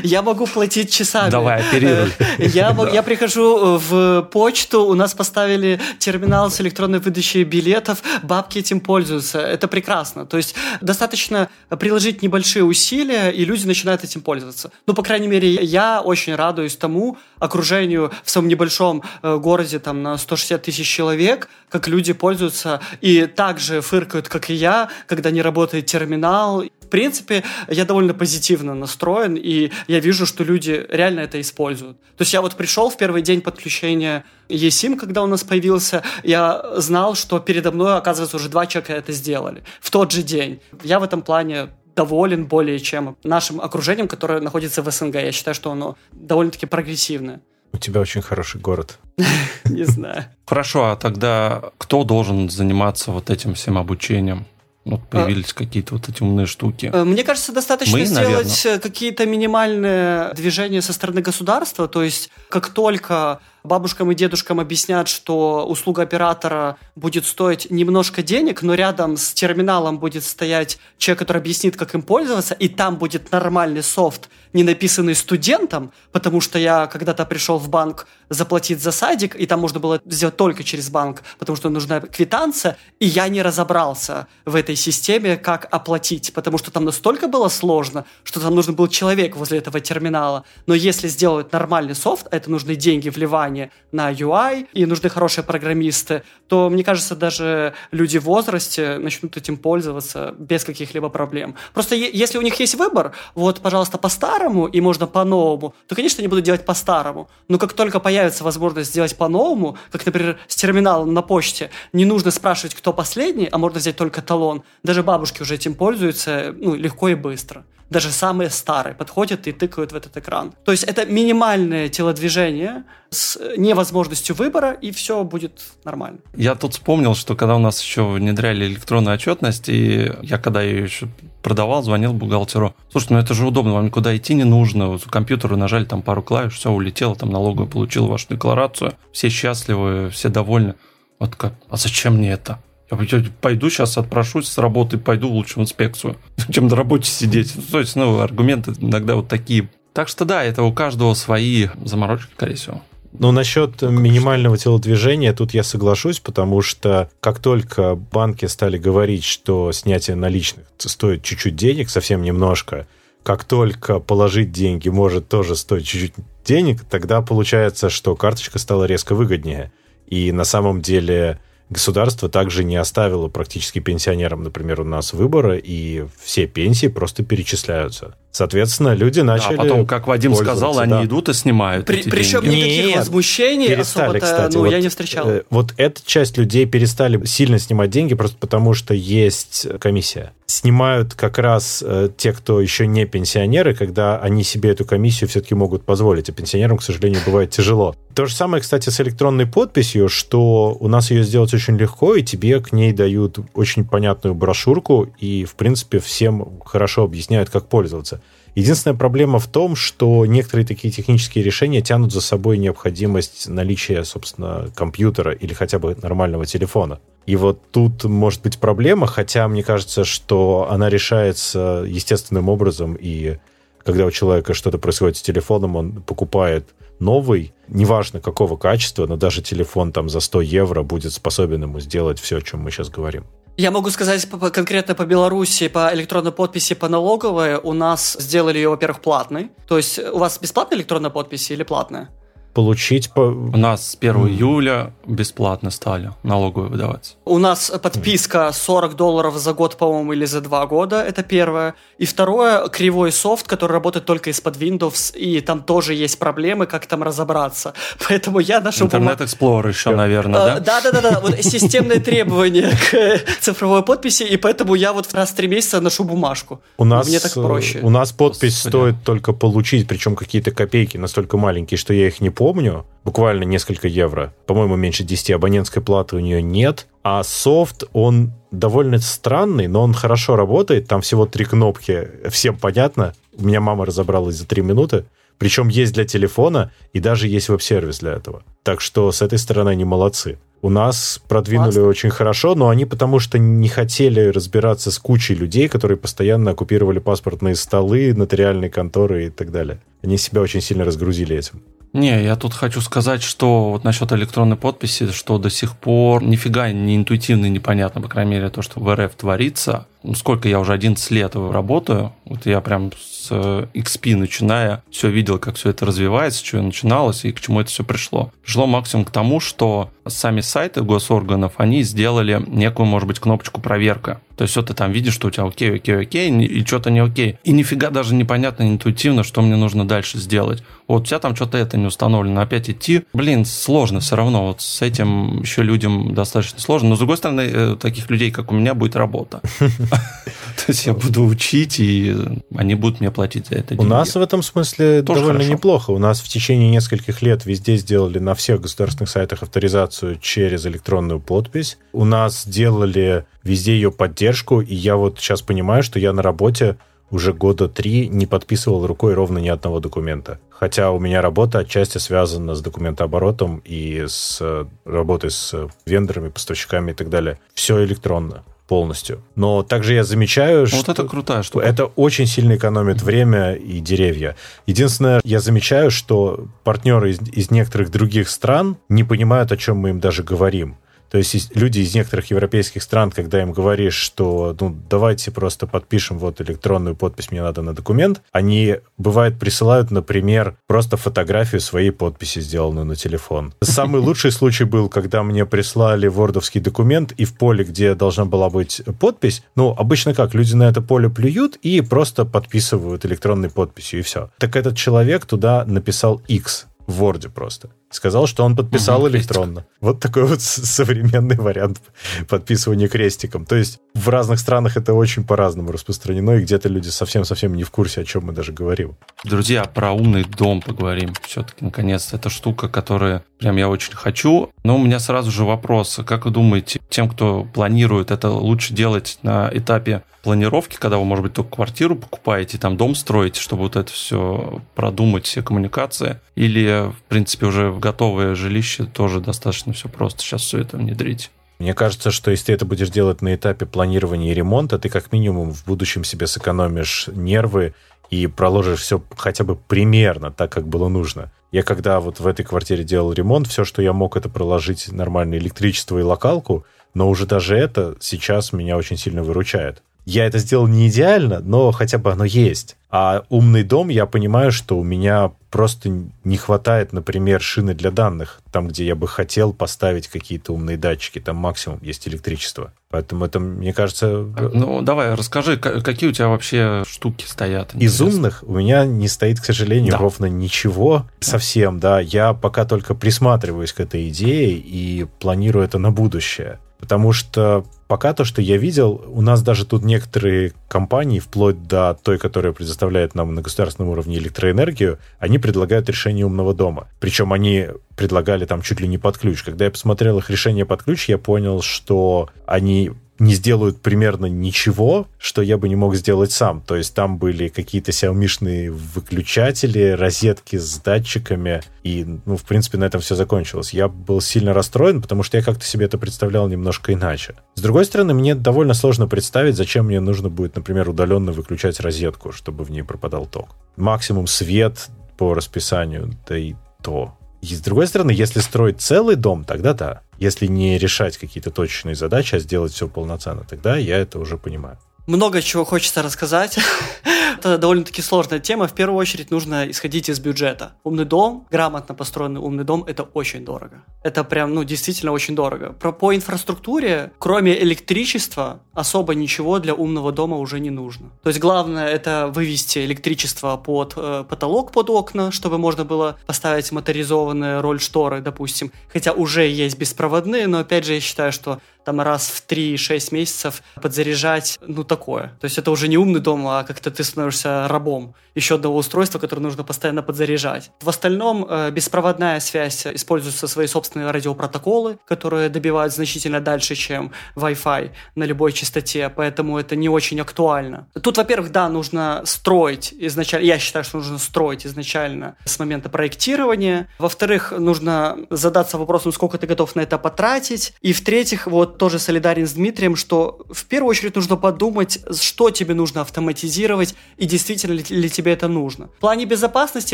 Я могу платить часами. Давай, оперируй. Я, я прихожу в почту, у нас поставили терминал с электронной выдачей билетов, бабки этим пользуются. Это прекрасно. То есть достаточно приложить небольшие усилия, и люди начинают этим пользоваться. Ну, по крайней мере, я очень радуюсь тому окружению в самом небольшом э, городе, там, на 160 тысяч человек, как люди пользуются и также фыркают, как и я, когда не работает терминал, принципе, я довольно позитивно настроен, и я вижу, что люди реально это используют. То есть я вот пришел в первый день подключения eSIM, когда у нас появился, я знал, что передо мной, оказывается, уже два человека это сделали в тот же день. Я в этом плане доволен более чем нашим окружением, которое находится в СНГ. Я считаю, что оно довольно-таки прогрессивное. У тебя очень хороший город. Не знаю. Хорошо, а тогда кто должен заниматься вот этим всем обучением? Вот появились а, какие-то вот эти умные штуки. Э, мне кажется, достаточно Мы, сделать наверное. какие-то минимальные движения со стороны государства. То есть, как только бабушкам и дедушкам объяснят, что услуга оператора будет стоить немножко денег, но рядом с терминалом будет стоять человек, который объяснит, как им пользоваться, и там будет нормальный софт, не написанный студентом, потому что я когда-то пришел в банк заплатить за садик, и там можно было сделать только через банк, потому что нужна квитанция, и я не разобрался в этой системе, как оплатить, потому что там настолько было сложно, что там нужен был человек возле этого терминала. Но если сделать нормальный софт, а это нужны деньги, вливания, внимание на UI, и нужны хорошие программисты, то, мне кажется, даже люди в возрасте начнут этим пользоваться без каких-либо проблем. Просто если у них есть выбор, вот, пожалуйста, по-старому и можно по-новому, то, конечно, они будут делать по-старому. Но как только появится возможность сделать по-новому, как, например, с терминалом на почте, не нужно спрашивать, кто последний, а можно взять только талон. Даже бабушки уже этим пользуются ну, легко и быстро даже самые старые подходят и тыкают в этот экран. То есть это минимальное телодвижение с невозможностью выбора, и все будет нормально. Я тут вспомнил, что когда у нас еще внедряли электронную отчетность, и я когда ее еще продавал, звонил бухгалтеру. Слушай, ну это же удобно, вам никуда идти не нужно. Вот компьютеру нажали там пару клавиш, все улетело, там налоговый получил вашу декларацию. Все счастливы, все довольны. Вот как, а зачем мне это? Я пойду сейчас отпрошусь с работы, пойду лучше в инспекцию, чем на работе сидеть. То есть, ну, аргументы иногда вот такие. Так что да, это у каждого свои заморочки, скорее всего. Ну, насчет минимального телодвижения, тут я соглашусь, потому что как только банки стали говорить, что снятие наличных стоит чуть-чуть денег, совсем немножко, как только положить деньги может тоже стоить чуть-чуть денег, тогда получается, что карточка стала резко выгоднее. И на самом деле государство также не оставило практически пенсионерам, например, у нас выбора, и все пенсии просто перечисляются. Соответственно, люди начали... А потом, как Вадим сказал, да. они идут и снимают При, Причем деньги. никаких Нет, возмущений перестали, кстати. Ну, вот, я не встречал. Э, вот эта часть людей перестали сильно снимать деньги просто потому, что есть комиссия. Снимают как раз э, те, кто еще не пенсионеры, когда они себе эту комиссию все-таки могут позволить, а пенсионерам, к сожалению, бывает тяжело. То же самое, кстати, с электронной подписью, что у нас ее сделать очень легко, и тебе к ней дают очень понятную брошюрку, и, в принципе, всем хорошо объясняют, как пользоваться. Единственная проблема в том, что некоторые такие технические решения тянут за собой необходимость наличия, собственно, компьютера или хотя бы нормального телефона. И вот тут может быть проблема, хотя мне кажется, что она решается естественным образом, и когда у человека что-то происходит с телефоном, он покупает новый, неважно какого качества, но даже телефон там за 100 евро будет способен ему сделать все, о чем мы сейчас говорим. Я могу сказать конкретно по Беларуси, по электронной подписи, по налоговой. У нас сделали ее, во-первых, платной. То есть у вас бесплатная электронная подпись или платная? Получить... По... У нас с 1 mm. июля бесплатно стали налоговые выдаваться. У нас подписка 40 долларов за год, по-моему, или за два года, это первое. И второе, кривой софт, который работает только из-под Windows, и там тоже есть проблемы, как там разобраться. Поэтому я нашел... Интернет Explorer еще, наверное, да? Да-да-да, вот системные требования к цифровой подписи, и поэтому я вот раз в три месяца ношу бумажку. У нас, Мне так проще. У нас подпись стоит только получить, причем какие-то копейки настолько маленькие, что я их не помню, буквально несколько евро. По-моему, меньше 10 абонентской платы у нее нет. А софт, он довольно странный, но он хорошо работает. Там всего три кнопки, всем понятно. У меня мама разобралась за три минуты. Причем есть для телефона и даже есть веб-сервис для этого. Так что с этой стороны они молодцы. У нас продвинули Классно. очень хорошо, но они потому что не хотели разбираться с кучей людей, которые постоянно оккупировали паспортные столы, нотариальные конторы и так далее. Они себя очень сильно разгрузили этим. Не, я тут хочу сказать, что вот насчет электронной подписи, что до сих пор нифига не интуитивно и непонятно, по крайней мере, то, что в РФ творится. Ну, сколько я уже 11 лет работаю, вот я прям с XP начиная, все видел, как все это развивается, что начиналось и к чему это все пришло. Пришло максимум к тому, что сами сайты госорганов, они сделали некую, может быть, кнопочку проверка. То есть, вот ты там видишь, что у тебя окей, окей, окей, и что-то не окей. И нифига даже непонятно интуитивно, что мне нужно дальше сделать. Вот у тебя там что-то это не установлено, опять идти. Блин, сложно все равно. Вот с этим еще людям достаточно сложно. Но, с другой стороны, э, таких людей, как у меня, будет работа. То есть я буду учить, и они будут мне платить за это У нас в этом смысле довольно неплохо. У нас в течение нескольких лет везде сделали на всех государственных сайтах авторизацию через электронную подпись. У нас делали везде ее поддержку, и я вот сейчас понимаю, что я на работе уже года три не подписывал рукой ровно ни одного документа. Хотя у меня работа отчасти связана с документооборотом и с э, работой с вендорами, поставщиками и так далее. Все электронно полностью. Но также я замечаю, вот что... Вот это крутая штука. Это очень сильно экономит время и деревья. Единственное, я замечаю, что партнеры из, из некоторых других стран не понимают, о чем мы им даже говорим. То есть люди из некоторых европейских стран, когда им говоришь, что ну давайте просто подпишем вот электронную подпись, мне надо на документ, они, бывает, присылают, например, просто фотографию своей подписи, сделанную на телефон. Самый лучший случай был, когда мне прислали вордовский документ, и в поле, где должна была быть подпись, ну, обычно как, люди на это поле плюют и просто подписывают электронной подписью, и все. Так этот человек туда написал X в Word просто. Сказал, что он подписал угу, электронно. Крестик. Вот такой вот современный вариант подписывания крестиком. То есть в разных странах это очень по-разному распространено, и где-то люди совсем-совсем не в курсе, о чем мы даже говорим. Друзья, про умный дом поговорим. Все-таки, наконец, это штука, которая прям я очень хочу. Но у меня сразу же вопрос. Как вы думаете, тем, кто планирует, это лучше делать на этапе планировки, когда вы, может быть, только квартиру покупаете, там дом строите, чтобы вот это все продумать, все коммуникации? Или, в принципе, уже готовое жилище тоже достаточно все просто сейчас все это внедрить. Мне кажется, что если ты это будешь делать на этапе планирования и ремонта, ты как минимум в будущем себе сэкономишь нервы и проложишь все хотя бы примерно так, как было нужно. Я когда вот в этой квартире делал ремонт, все, что я мог, это проложить нормальное электричество и локалку, но уже даже это сейчас меня очень сильно выручает. Я это сделал не идеально, но хотя бы оно есть. А умный дом, я понимаю, что у меня просто не хватает, например, шины для данных, там, где я бы хотел поставить какие-то умные датчики, там максимум есть электричество. Поэтому это, мне кажется... Ну, давай, расскажи, какие у тебя вообще штуки стоят? Интересно. Из умных у меня не стоит, к сожалению, да. ровно ничего совсем, да. Я пока только присматриваюсь к этой идее и планирую это на будущее. Потому что пока то, что я видел, у нас даже тут некоторые компании, вплоть до той, которая предоставляет нам на государственном уровне электроэнергию, они предлагают решение умного дома. Причем они предлагали там чуть ли не под ключ. Когда я посмотрел их решение под ключ, я понял, что они не сделают примерно ничего, что я бы не мог сделать сам. То есть там были какие-то xiaomi выключатели, розетки с датчиками, и, ну, в принципе, на этом все закончилось. Я был сильно расстроен, потому что я как-то себе это представлял немножко иначе. С другой стороны, мне довольно сложно представить, зачем мне нужно будет, например, удаленно выключать розетку, чтобы в ней пропадал ток. Максимум свет по расписанию, да и то. И с другой стороны, если строить целый дом, тогда да. Если не решать какие-то точечные задачи, а сделать все полноценно, тогда я это уже понимаю. Много чего хочется рассказать. Это довольно-таки сложная тема. В первую очередь нужно исходить из бюджета. Умный дом, грамотно построенный умный дом, это очень дорого. Это прям, ну, действительно очень дорого. Про, по инфраструктуре, кроме электричества, особо ничего для умного дома уже не нужно. То есть главное это вывести электричество под э, потолок, под окна, чтобы можно было поставить моторизованные роль шторы, допустим. Хотя уже есть беспроводные, но опять же я считаю, что там раз в 3-6 месяцев подзаряжать, ну, такое. То есть это уже не умный дом, а как-то ты становишься рабом еще одного устройства, которое нужно постоянно подзаряжать. В остальном э, беспроводная связь используются свои собственные радиопротоколы, которые добивают значительно дальше, чем Wi-Fi на любой частоте, поэтому это не очень актуально. Тут, во-первых, да, нужно строить изначально, я считаю, что нужно строить изначально с момента проектирования. Во-вторых, нужно задаться вопросом, сколько ты готов на это потратить. И в-третьих, вот тоже солидарен с Дмитрием, что в первую очередь нужно подумать, что тебе нужно автоматизировать и действительно ли, ли тебе это нужно. В плане безопасности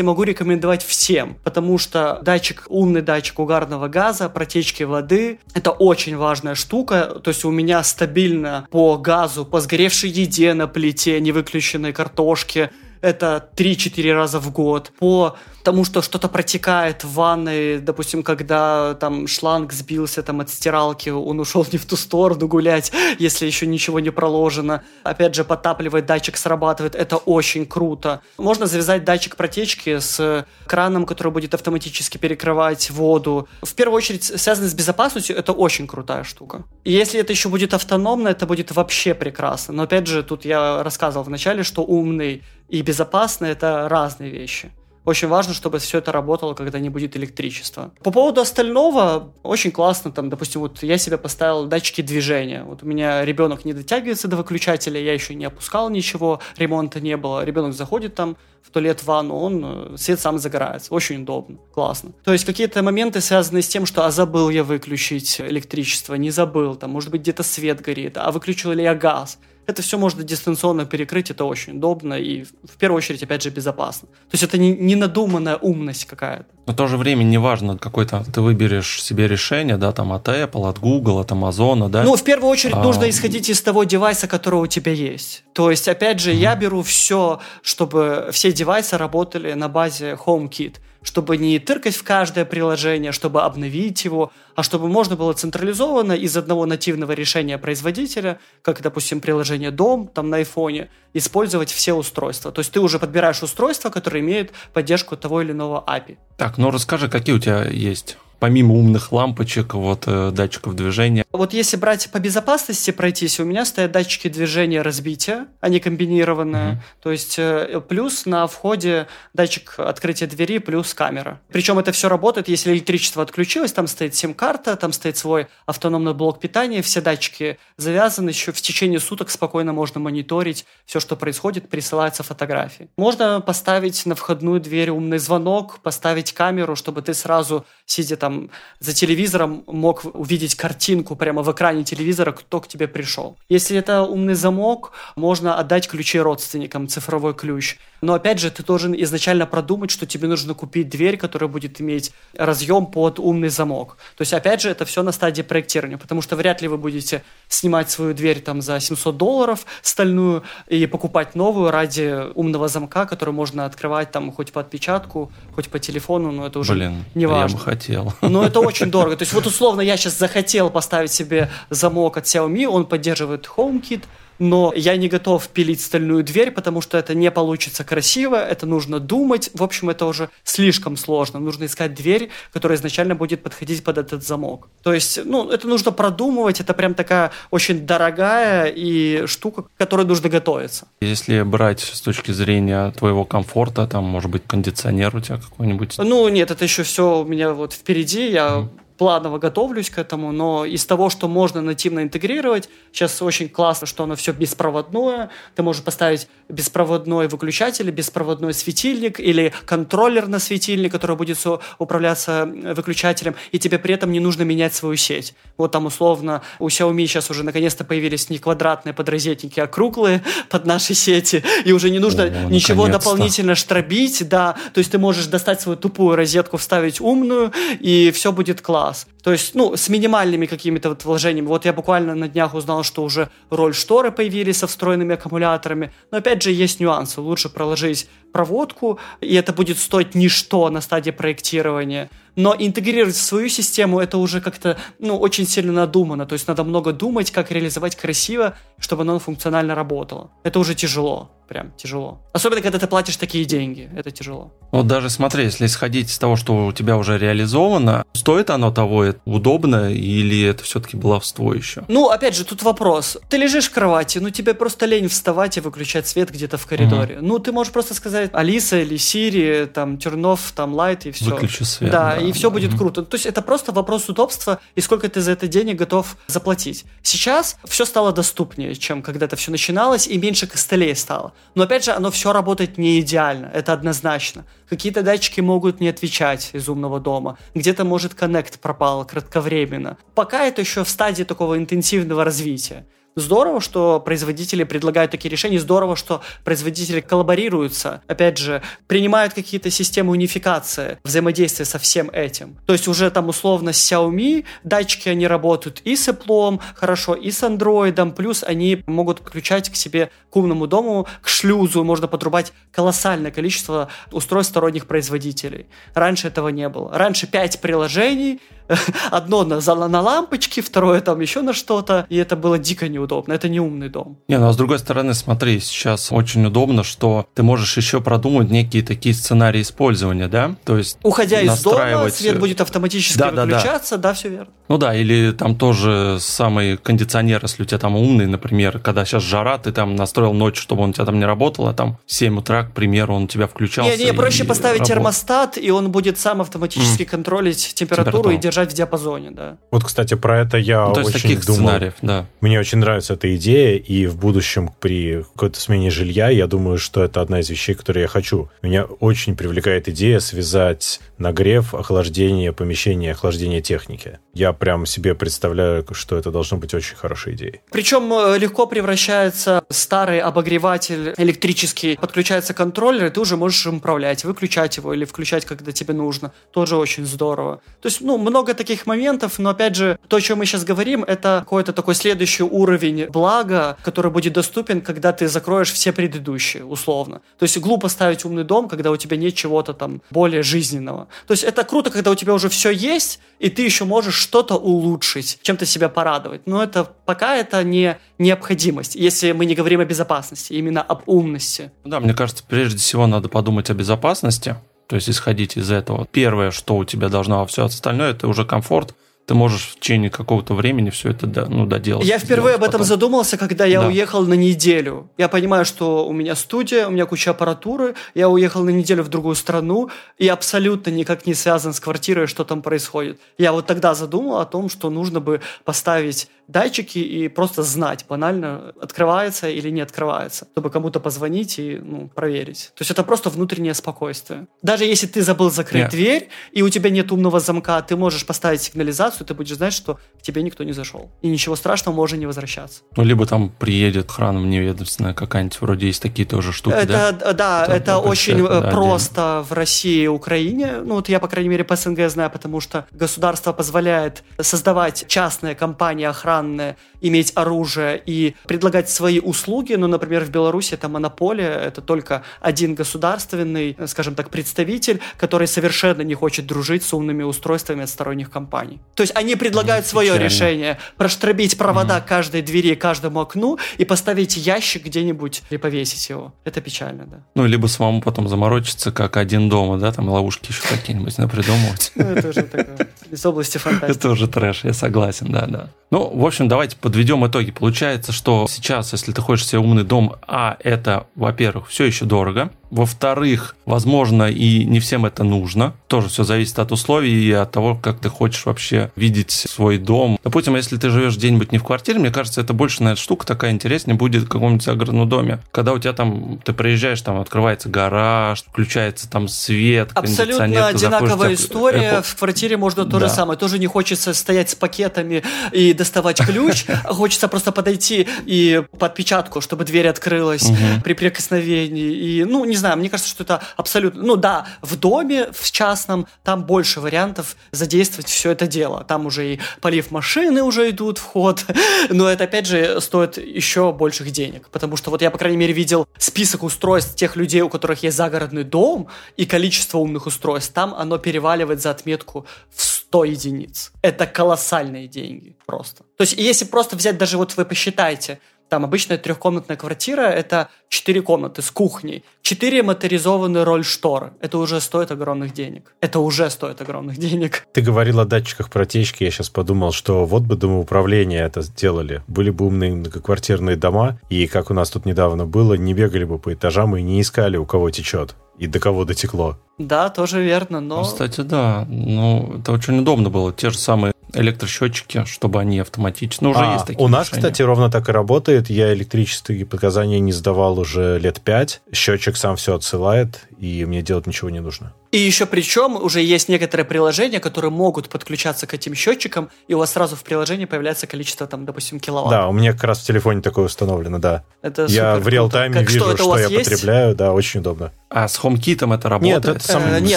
могу рекомендовать всем, потому что датчик, умный датчик угарного газа, протечки воды, это очень важная штука. То есть у меня стабильно по газу, по сгоревшей еде на плите, невыключенной картошке, это 3-4 раза в год. По тому, что что-то протекает в ванной, допустим, когда там шланг сбился там от стиралки, он ушел не в ту сторону гулять, если еще ничего не проложено. Опять же, подтапливает, датчик срабатывает, это очень круто. Можно завязать датчик протечки с краном, который будет автоматически перекрывать воду. В первую очередь, связано с безопасностью, это очень крутая штука. И если это еще будет автономно, это будет вообще прекрасно. Но опять же, тут я рассказывал вначале, что умный и безопасный это разные вещи. Очень важно, чтобы все это работало, когда не будет электричества. По поводу остального, очень классно, там, допустим, вот я себе поставил датчики движения. Вот у меня ребенок не дотягивается до выключателя, я еще не опускал ничего, ремонта не было. Ребенок заходит там в туалет, в ванну, он, э, свет сам загорается. Очень удобно, классно. То есть какие-то моменты связаны с тем, что а забыл я выключить электричество, не забыл, там, может быть, где-то свет горит, а выключил ли я газ Это все можно дистанционно перекрыть, это очень удобно и в первую очередь, опять же, безопасно. То есть это не, не надуманная умность какая-то. Но в то же время неважно, какой-то ты выберешь себе решение, да, там от Apple, от Google, от Amazon, да. Ну, в первую очередь а... нужно исходить из того девайса, который у тебя есть. То есть, опять же, mm-hmm. я беру все, чтобы все девайсы работали на базе HomeKit чтобы не тыркать в каждое приложение, чтобы обновить его, а чтобы можно было централизованно из одного нативного решения производителя, как, допустим, приложение Дом там на айфоне, использовать все устройства. То есть ты уже подбираешь устройства, которые имеют поддержку того или иного API. Так, ну расскажи, какие у тебя есть помимо умных лампочек, вот э, датчиков движения. Вот если брать по безопасности пройтись, у меня стоят датчики движения разбития, они комбинированные. Угу. То есть э, плюс на входе датчик открытия двери плюс камера. Причем это все работает, если электричество отключилось, там стоит сим-карта, там стоит свой автономный блок питания, все датчики завязаны, еще в течение суток спокойно можно мониторить все, что происходит, присылаются фотографии. Можно поставить на входную дверь умный звонок, поставить камеру, чтобы ты сразу, сидя там там за телевизором мог увидеть картинку прямо в экране телевизора, кто к тебе пришел. Если это умный замок, можно отдать ключи родственникам, цифровой ключ. Но опять же, ты должен изначально продумать, что тебе нужно купить дверь, которая будет иметь разъем под умный замок. То есть, опять же, это все на стадии проектирования, потому что вряд ли вы будете снимать свою дверь там за 700 долларов стальную и покупать новую ради умного замка, который можно открывать там хоть по отпечатку, хоть по телефону, но это уже Блин, не важно. я бы хотел. Но это очень дорого. То есть вот условно я сейчас захотел поставить себе замок от Xiaomi, он поддерживает HomeKit, но я не готов пилить стальную дверь, потому что это не получится красиво, это нужно думать. В общем, это уже слишком сложно. Нужно искать дверь, которая изначально будет подходить под этот замок. То есть, ну, это нужно продумывать, это прям такая очень дорогая и штука, к которой нужно готовиться. Если брать с точки зрения твоего комфорта, там, может быть, кондиционер у тебя какой-нибудь? Ну, нет, это еще все у меня вот впереди, я mm планово готовлюсь к этому, но из того, что можно нативно интегрировать, сейчас очень классно, что оно все беспроводное. Ты можешь поставить беспроводной выключатель, беспроводной светильник или контроллер на светильник, который будет управляться э, выключателем, и тебе при этом не нужно менять свою сеть. Вот там условно у Xiaomi сейчас уже наконец-то появились не квадратные подрозетники, а круглые под наши сети, и уже не нужно О, ничего дополнительно штробить, да, то есть ты можешь достать свою тупую розетку, вставить умную, и все будет классно класс. То есть, ну, с минимальными какими-то вот вложениями. Вот я буквально на днях узнал, что уже роль шторы появились со встроенными аккумуляторами. Но опять же есть нюансы. Лучше проложить проводку, и это будет стоить ничто на стадии проектирования. Но интегрировать в свою систему это уже как-то ну, очень сильно надумано. То есть надо много думать, как реализовать красиво, чтобы оно функционально работало. Это уже тяжело прям тяжело. Особенно, когда ты платишь такие деньги, это тяжело. Вот даже смотри, если исходить из того, что у тебя уже реализовано, стоит оно того, это удобно или это все-таки баловство еще? Ну, опять же, тут вопрос. Ты лежишь в кровати, ну тебе просто лень вставать и выключать свет где-то в коридоре. Угу. Ну, ты можешь просто сказать Алиса или Сири, там, Тернов, там, Лайт и все. Выключи свет. Да, да. И все будет круто. То есть это просто вопрос удобства и сколько ты за это денег готов заплатить. Сейчас все стало доступнее, чем когда-то все начиналось, и меньше костылей стало. Но опять же, оно все работает не идеально, это однозначно. Какие-то датчики могут не отвечать из умного дома, где-то может коннект пропал кратковременно. Пока это еще в стадии такого интенсивного развития. Здорово, что производители предлагают такие решения, здорово, что производители коллаборируются, опять же, принимают какие-то системы унификации, взаимодействия со всем этим. То есть уже там условно с Xiaomi датчики, они работают и с Apple хорошо, и с Android, плюс они могут подключать к себе к умному дому, к шлюзу, можно подрубать колоссальное количество устройств сторонних производителей. Раньше этого не было. Раньше 5 приложений, одно на, на лампочки, второе там еще на что-то, и это было дико неудобно. Это не умный дом. Не, ну а с другой стороны, смотри, сейчас очень удобно, что ты можешь еще продумать некие такие сценарии использования, да? То есть Уходя из дома, свет будет автоматически да, выключаться, да, да. да, все верно. Ну да, или там тоже самый кондиционер, если у тебя там умный, например, когда сейчас жара, ты там настроил ночь, чтобы он у тебя там не работал, а там в 7 утра, к примеру, он у тебя включался. Не, не, проще поставить работал. термостат, и он будет сам автоматически mm. контролить температуру, температуру и держать держать в диапазоне, да. Вот, кстати, про это я ну, то есть очень таких думал. сценариев, да. Мне очень нравится эта идея, и в будущем при какой-то смене жилья я думаю, что это одна из вещей, которые я хочу. Меня очень привлекает идея связать нагрев, охлаждение помещения, охлаждение техники. Я прям себе представляю, что это должно быть очень хорошей идеей. Причем э, легко превращается старый обогреватель электрический, подключается контроллер, и ты уже можешь им управлять, выключать его или включать, когда тебе нужно. Тоже очень здорово. То есть, ну, много таких моментов, но опять же, то, о чем мы сейчас говорим, это какой-то такой следующий уровень блага, который будет доступен, когда ты закроешь все предыдущие, условно. То есть глупо ставить умный дом, когда у тебя нет чего-то там более жизненного. То есть это круто, когда у тебя уже все есть, и ты еще можешь что-то улучшить, чем-то себя порадовать. Но это пока это не необходимость, если мы не говорим о безопасности, именно об умности. Да, мне кажется, прежде всего надо подумать о безопасности, то есть исходить из этого. Первое, что у тебя должно, а все остальное, это уже комфорт, ты можешь в течение какого-то времени все это ну, доделать. Я впервые об этом потом. задумался, когда я да. уехал на неделю. Я понимаю, что у меня студия, у меня куча аппаратуры, я уехал на неделю в другую страну и абсолютно никак не связан с квартирой, что там происходит. Я вот тогда задумал о том, что нужно бы поставить датчики и просто знать банально, открывается или не открывается, чтобы кому-то позвонить и ну, проверить. То есть это просто внутреннее спокойствие. Даже если ты забыл закрыть yeah. дверь, и у тебя нет умного замка, ты можешь поставить сигнализацию, ты будешь знать, что к тебе никто не зашел. И ничего страшного, можно не возвращаться. Ну, либо там приедет охрана неведомственная какая-нибудь, вроде есть такие тоже штуки, это, да? Да, это, это очень да, просто в России и Украине. Ну, вот я, по крайней мере, по СНГ знаю, потому что государство позволяет создавать частные компании охраны han eh, иметь оружие и предлагать свои услуги. Ну, например, в Беларуси это монополия, это только один государственный, скажем так, представитель, который совершенно не хочет дружить с умными устройствами от сторонних компаний. То есть они предлагают mm, свое печально. решение, проштробить провода mm. каждой двери, каждому окну и поставить ящик где-нибудь и повесить его. Это печально, да. Ну, либо самому потом заморочиться, как один дома, да, там ловушки еще какие-нибудь напридумывать. Ну, это уже такое, из области фантастики. Это уже трэш, я согласен, да, да. Ну, в общем, давайте подведем итоги. Получается, что сейчас, если ты хочешь себе умный дом, а это, во-первых, все еще дорого, во-вторых, возможно, и не всем это нужно. Тоже все зависит от условий и от того, как ты хочешь вообще видеть свой дом. Допустим, если ты живешь где-нибудь не в квартире, мне кажется, это больше, наверное, штука такая интереснее будет в каком-нибудь загородном доме. Когда у тебя там, ты приезжаешь, там открывается гараж, включается там свет, Абсолютно одинаковая история. В квартире можно то да. же самое. Тоже не хочется стоять с пакетами и доставать ключ. Хочется просто подойти и под печатку, чтобы дверь открылась при прикосновении. И, ну, не знаю, мне кажется, что это абсолютно... Ну да, в доме, в частном, там больше вариантов задействовать все это дело. Там уже и полив машины уже идут в ход, но это, опять же, стоит еще больших денег. Потому что вот я, по крайней мере, видел список устройств тех людей, у которых есть загородный дом, и количество умных устройств. Там оно переваливает за отметку в 100 единиц. Это колоссальные деньги просто. То есть, если просто взять, даже вот вы посчитайте, там обычная трехкомнатная квартира – это четыре комнаты с кухней, четыре моторизованные роль-шторы. Это уже стоит огромных денег. Это уже стоит огромных денег. Ты говорил о датчиках протечки. Я сейчас подумал, что вот бы домоуправление это сделали. Были бы умные многоквартирные дома, и как у нас тут недавно было, не бегали бы по этажам и не искали, у кого течет и до кого дотекло. Да, тоже верно, но... Кстати, да. Ну, это очень удобно было. Те же самые электросчетчики, чтобы они автоматически... Ну, уже а, есть такие У нас, решения. кстати, ровно так и работает. Я электрические показания не сдавал уже лет пять. Счетчик сам все отсылает, и мне делать ничего не нужно. И еще причем уже есть некоторые приложения, которые могут подключаться к этим счетчикам, и у вас сразу в приложении появляется количество, там, допустим, киловатт. Да, у меня как раз в телефоне такое установлено, да. Это я в реал-тайме вижу, что, что я есть? потребляю, да, очень удобно. А с HomeKit это работает? Нет, это сам, э, нет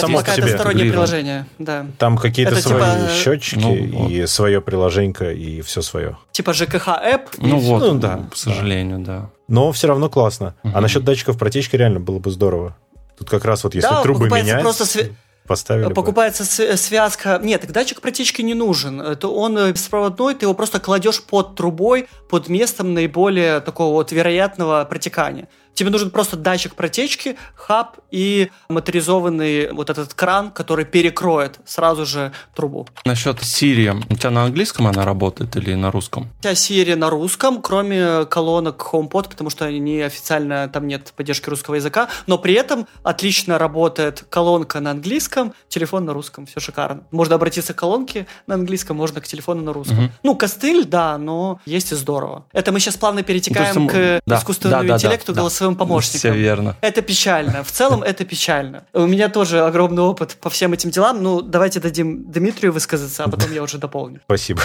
само пока по себе. это стороннее приложение, да. Там какие-то это свои типа... счетчики ну, и вот. свое приложенько, и все свое. Типа ЖКХ-эп? Ну вот, ну, да, к сожалению, да. да. Но все равно классно. Угу. А насчет датчиков протечки реально было бы здорово. Тут как раз вот если да, трубы менять... Просто св... Поставили покупается бы. связка. Нет, так датчик протечки не нужен. Это он э, беспроводной, ты его просто кладешь под трубой, под местом наиболее такого вот вероятного протекания. Тебе нужен просто датчик протечки, хаб и моторизованный вот этот кран, который перекроет сразу же трубу. Насчет Siri, у тебя на английском она работает или на русском? У тебя Siri на русском, кроме колонок HomePod, потому что они официально, там нет поддержки русского языка, но при этом отлично работает колонка на английском, телефон на русском, все шикарно. Можно обратиться к колонке на английском, можно к телефону на русском. Угу. Ну, костыль, да, но есть и здорово. Это мы сейчас плавно перетекаем ну, есть, к да, искусственному да, да, интеллекту, да, голосовым помощникам. Все верно. Это печально. В целом это печально. У меня тоже огромный опыт по всем этим делам. Ну, давайте дадим Дмитрию высказаться, а потом я уже дополню. Спасибо.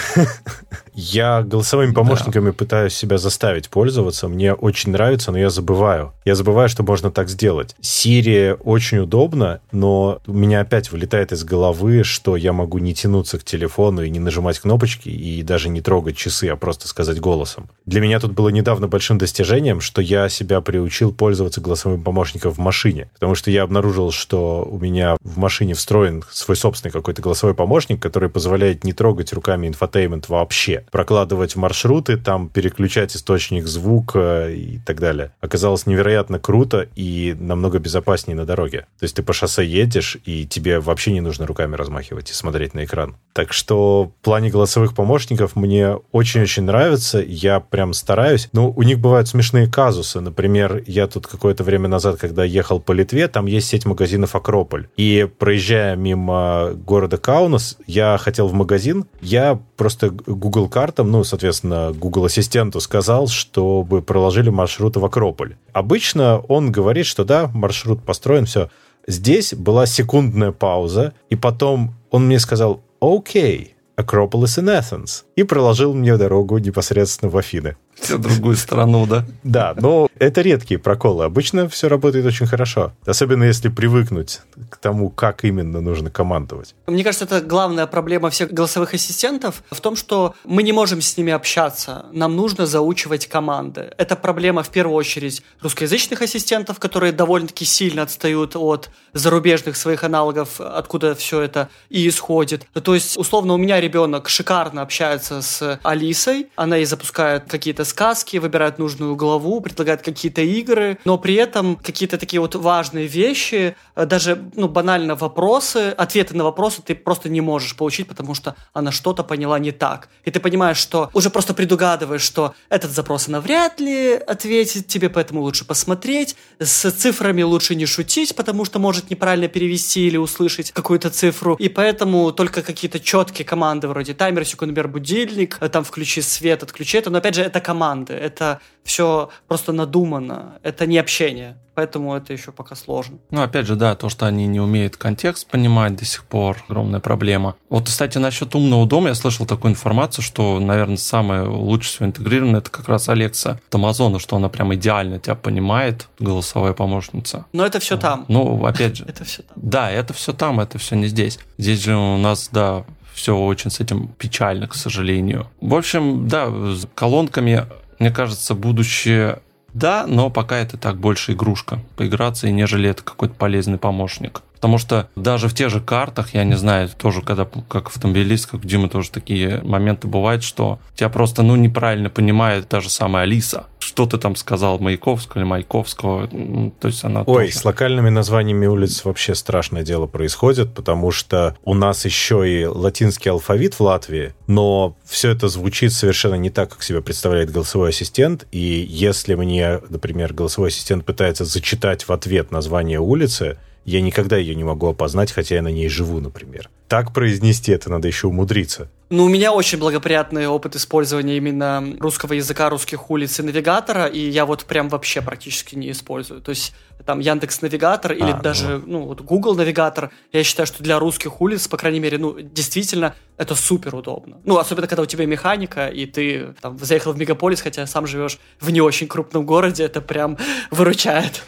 Я голосовыми помощниками пытаюсь себя заставить пользоваться. Мне очень нравится, но я забываю. Я забываю, что можно так сделать. Siri очень удобно, но у меня опять вылетает из головы, что я могу не тянуться к телефону и не нажимать кнопочки, и даже не трогать часы, а просто сказать голосом. Для меня тут было недавно большим достижением, что я себя приучил пользоваться голосовым помощником в машине. Потому что я обнаружил, что у меня в машине встроен свой собственный какой-то голосовой помощник, который позволяет не трогать руками infotainment вообще. Прокладывать маршруты, там переключать источник звука и так далее. Оказалось невероятно круто и намного безопаснее на дороге. То есть ты по шоссе едешь, и тебе вообще не нужно руками размахивать и смотреть на экран. Так что в плане голосовых помощников мне очень-очень нравится. Я прям стараюсь. Ну, у них бывают смешные казусы. Например, я тут какое-то время назад, когда ехал по Литве, там есть сеть магазинов «Акрополь». И проезжая мимо города Каунас, я хотел в магазин. Я просто Google картам, ну, соответственно, Google Ассистенту сказал, чтобы проложили маршрут в Акрополь. Обычно он говорит, что да, маршрут построен, все. Здесь была секундная пауза, и потом он мне сказал «Окей, Acropolis in Athens» и проложил мне дорогу непосредственно в Афины. В другую страну, да? Да, но это редкие проколы. Обычно все работает очень хорошо. Особенно если привыкнуть к тому, как именно нужно командовать. Мне кажется, это главная проблема всех голосовых ассистентов в том, что мы не можем с ними общаться. Нам нужно заучивать команды. Это проблема в первую очередь русскоязычных ассистентов, которые довольно-таки сильно отстают от зарубежных своих аналогов, откуда все это и исходит. То есть, условно, у меня ребенок шикарно общается с Алисой, она ей запускает какие-то сказки, выбирает нужную главу, предлагает какие-то игры, но при этом какие-то такие вот важные вещи, э, даже ну, банально вопросы, ответы на вопросы ты просто не можешь получить, потому что она что-то поняла не так. И ты понимаешь, что уже просто предугадываешь, что этот запрос она вряд ли ответит тебе, поэтому лучше посмотреть. С цифрами лучше не шутить, потому что может неправильно перевести или услышать какую-то цифру. И поэтому только какие-то четкие команды вроде таймер, секундомер, будильник, э, там включи свет, отключи это. Но опять же, это команда команды. Это все просто надумано. Это не общение. Поэтому это еще пока сложно. Ну, опять же, да, то, что они не умеют контекст понимать до сих пор, огромная проблема. Вот, кстати, насчет умного дома я слышал такую информацию, что, наверное, самое лучше всего интегрированное это как раз Алекса от Амазона, что она прям идеально тебя понимает, голосовая помощница. Но это все там. Ну, опять же. Это все там. Да, это все там, это все не здесь. Здесь же у нас, да, все очень с этим печально, к сожалению. В общем, да, с колонками мне кажется, будущее да, но пока это так больше игрушка, поиграться, и нежели это какой-то полезный помощник. Потому что даже в тех же картах, я не знаю, тоже когда как автомобилист, как Дима, тоже такие моменты бывают, что тебя просто ну, неправильно понимает та же самая Алиса. Что ты там сказал, Маяковского или Маяковского? То есть она Ой, тоже... с локальными названиями улиц вообще страшное дело происходит, потому что у нас еще и латинский алфавит в Латвии, но все это звучит совершенно не так, как себе представляет голосовой ассистент. И если мне, например, голосовой ассистент пытается зачитать в ответ название улицы, я никогда ее не могу опознать, хотя я на ней живу, например. Так произнести это надо еще умудриться. Ну, у меня очень благоприятный опыт использования именно русского языка, русских улиц и навигатора, и я вот прям вообще практически не использую. То есть там Яндекс Навигатор или а, даже ну. ну вот Google Навигатор, я считаю, что для русских улиц, по крайней мере, ну действительно это супер удобно. Ну особенно когда у тебя механика и ты там заехал в мегаполис, хотя сам живешь в не очень крупном городе, это прям выручает.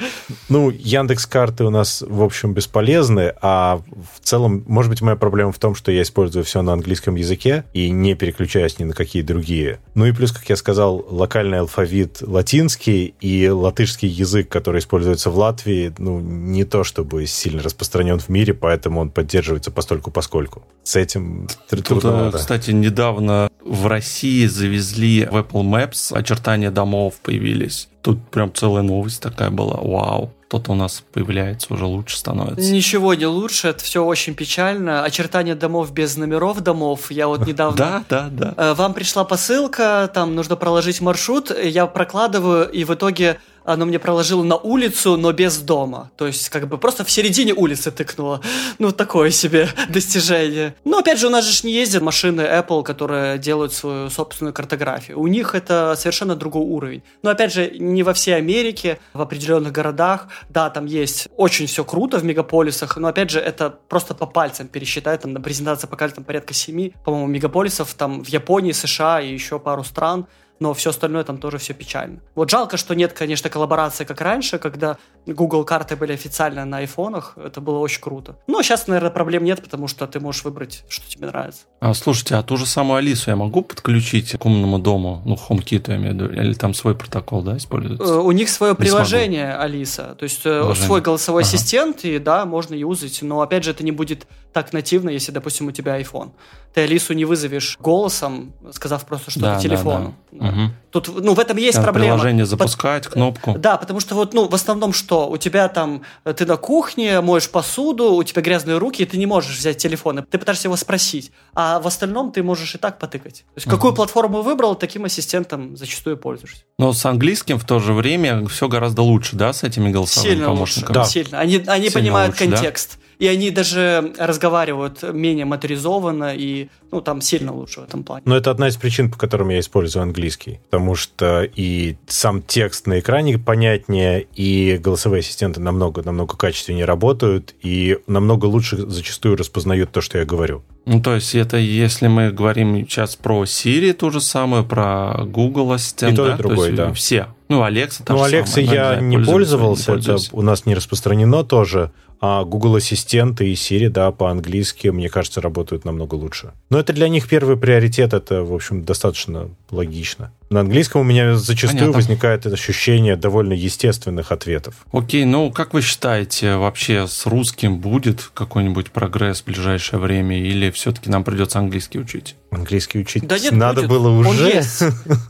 Ну Яндекс карты у нас в общем бесполезны, а в целом, может быть, моя проблема в том, что я использую все на английском языке и не переключаюсь ни на какие другие. Ну и плюс, как я сказал, локальный алфавит латинский и латышский язык, который используется в Латвии, ну, не то чтобы сильно распространен в мире, поэтому он поддерживается постольку поскольку. С этим Тут, трудновато. Кстати, недавно в России завезли в Apple Maps очертания домов появились. Тут прям целая новость такая была. Вау кто-то у нас появляется, уже лучше становится. Ничего не лучше, это все очень печально. Очертания домов без номеров домов. Я вот недавно... Да, да, да. Э, вам пришла посылка, там нужно проложить маршрут, я прокладываю, и в итоге оно мне проложило на улицу, но без дома. То есть, как бы просто в середине улицы тыкнуло. Ну, такое себе достижение. Но, опять же, у нас же не ездят машины Apple, которые делают свою собственную картографию. У них это совершенно другой уровень. Но, опять же, не во всей Америке, в определенных городах. Да, там есть очень все круто в мегаполисах, но, опять же, это просто по пальцам пересчитать. Там на презентации показали там порядка семи, по-моему, мегаполисов там в Японии, США и еще пару стран но все остальное там тоже все печально. Вот жалко, что нет, конечно, коллаборации, как раньше, когда Google карты были официально на айфонах, это было очень круто. Но сейчас, наверное, проблем нет, потому что ты можешь выбрать, что тебе нравится. А, слушайте, а ту же самую Алису я могу подключить к умному дому, ну, HomeKit, я имею в виду, или там свой протокол, да, используется? Э, у них свое Не приложение смогу. Алиса, то есть э, приложение. свой голосовой ага. ассистент, и да, можно юзать, но, опять же, это не будет так нативно, если, допустим, у тебя iPhone. Ты Алису не вызовешь голосом, сказав просто что-то да, телефону. Да, да. Угу. Тут, ну, в этом есть там проблема. Приложение запускать, Под... кнопку. Да, потому что вот, ну, в основном что? У тебя там, ты на кухне, моешь посуду, у тебя грязные руки, и ты не можешь взять телефон, и ты пытаешься его спросить. А в остальном ты можешь и так потыкать. То есть, угу. какую платформу выбрал, таким ассистентом зачастую пользуешься. Но с английским в то же время все гораздо лучше, да, с этими голосовыми сильно помощниками? Лучше, да. Сильно. Они, они сильно понимают лучше, контекст. Да? И они даже разговаривают менее моторизованно и, ну, там сильно лучше в этом плане. Но это одна из причин, по которым я использую английский. Потому что и сам текст на экране понятнее, и голосовые ассистенты намного-намного качественнее работают, и намного лучше зачастую распознают то, что я говорю. Ну, то есть это если мы говорим сейчас про Siri, ту же самую, про Google Ассистент, и то, да? и другой, то да. Все. Ну, Alexa Ну, Alexa я не пользовался, не это у нас не распространено тоже. А Google Ассистент и Siri, да, по-английски, мне кажется, работают намного лучше. Но это для них первый приоритет, это, в общем, достаточно логично. На английском у меня зачастую Понятно. возникает ощущение довольно естественных ответов. Окей, ну как вы считаете, вообще с русским будет какой-нибудь прогресс в ближайшее время, или все-таки нам придется английский учить? Английский учить да нет, надо будет. было уже. Он есть.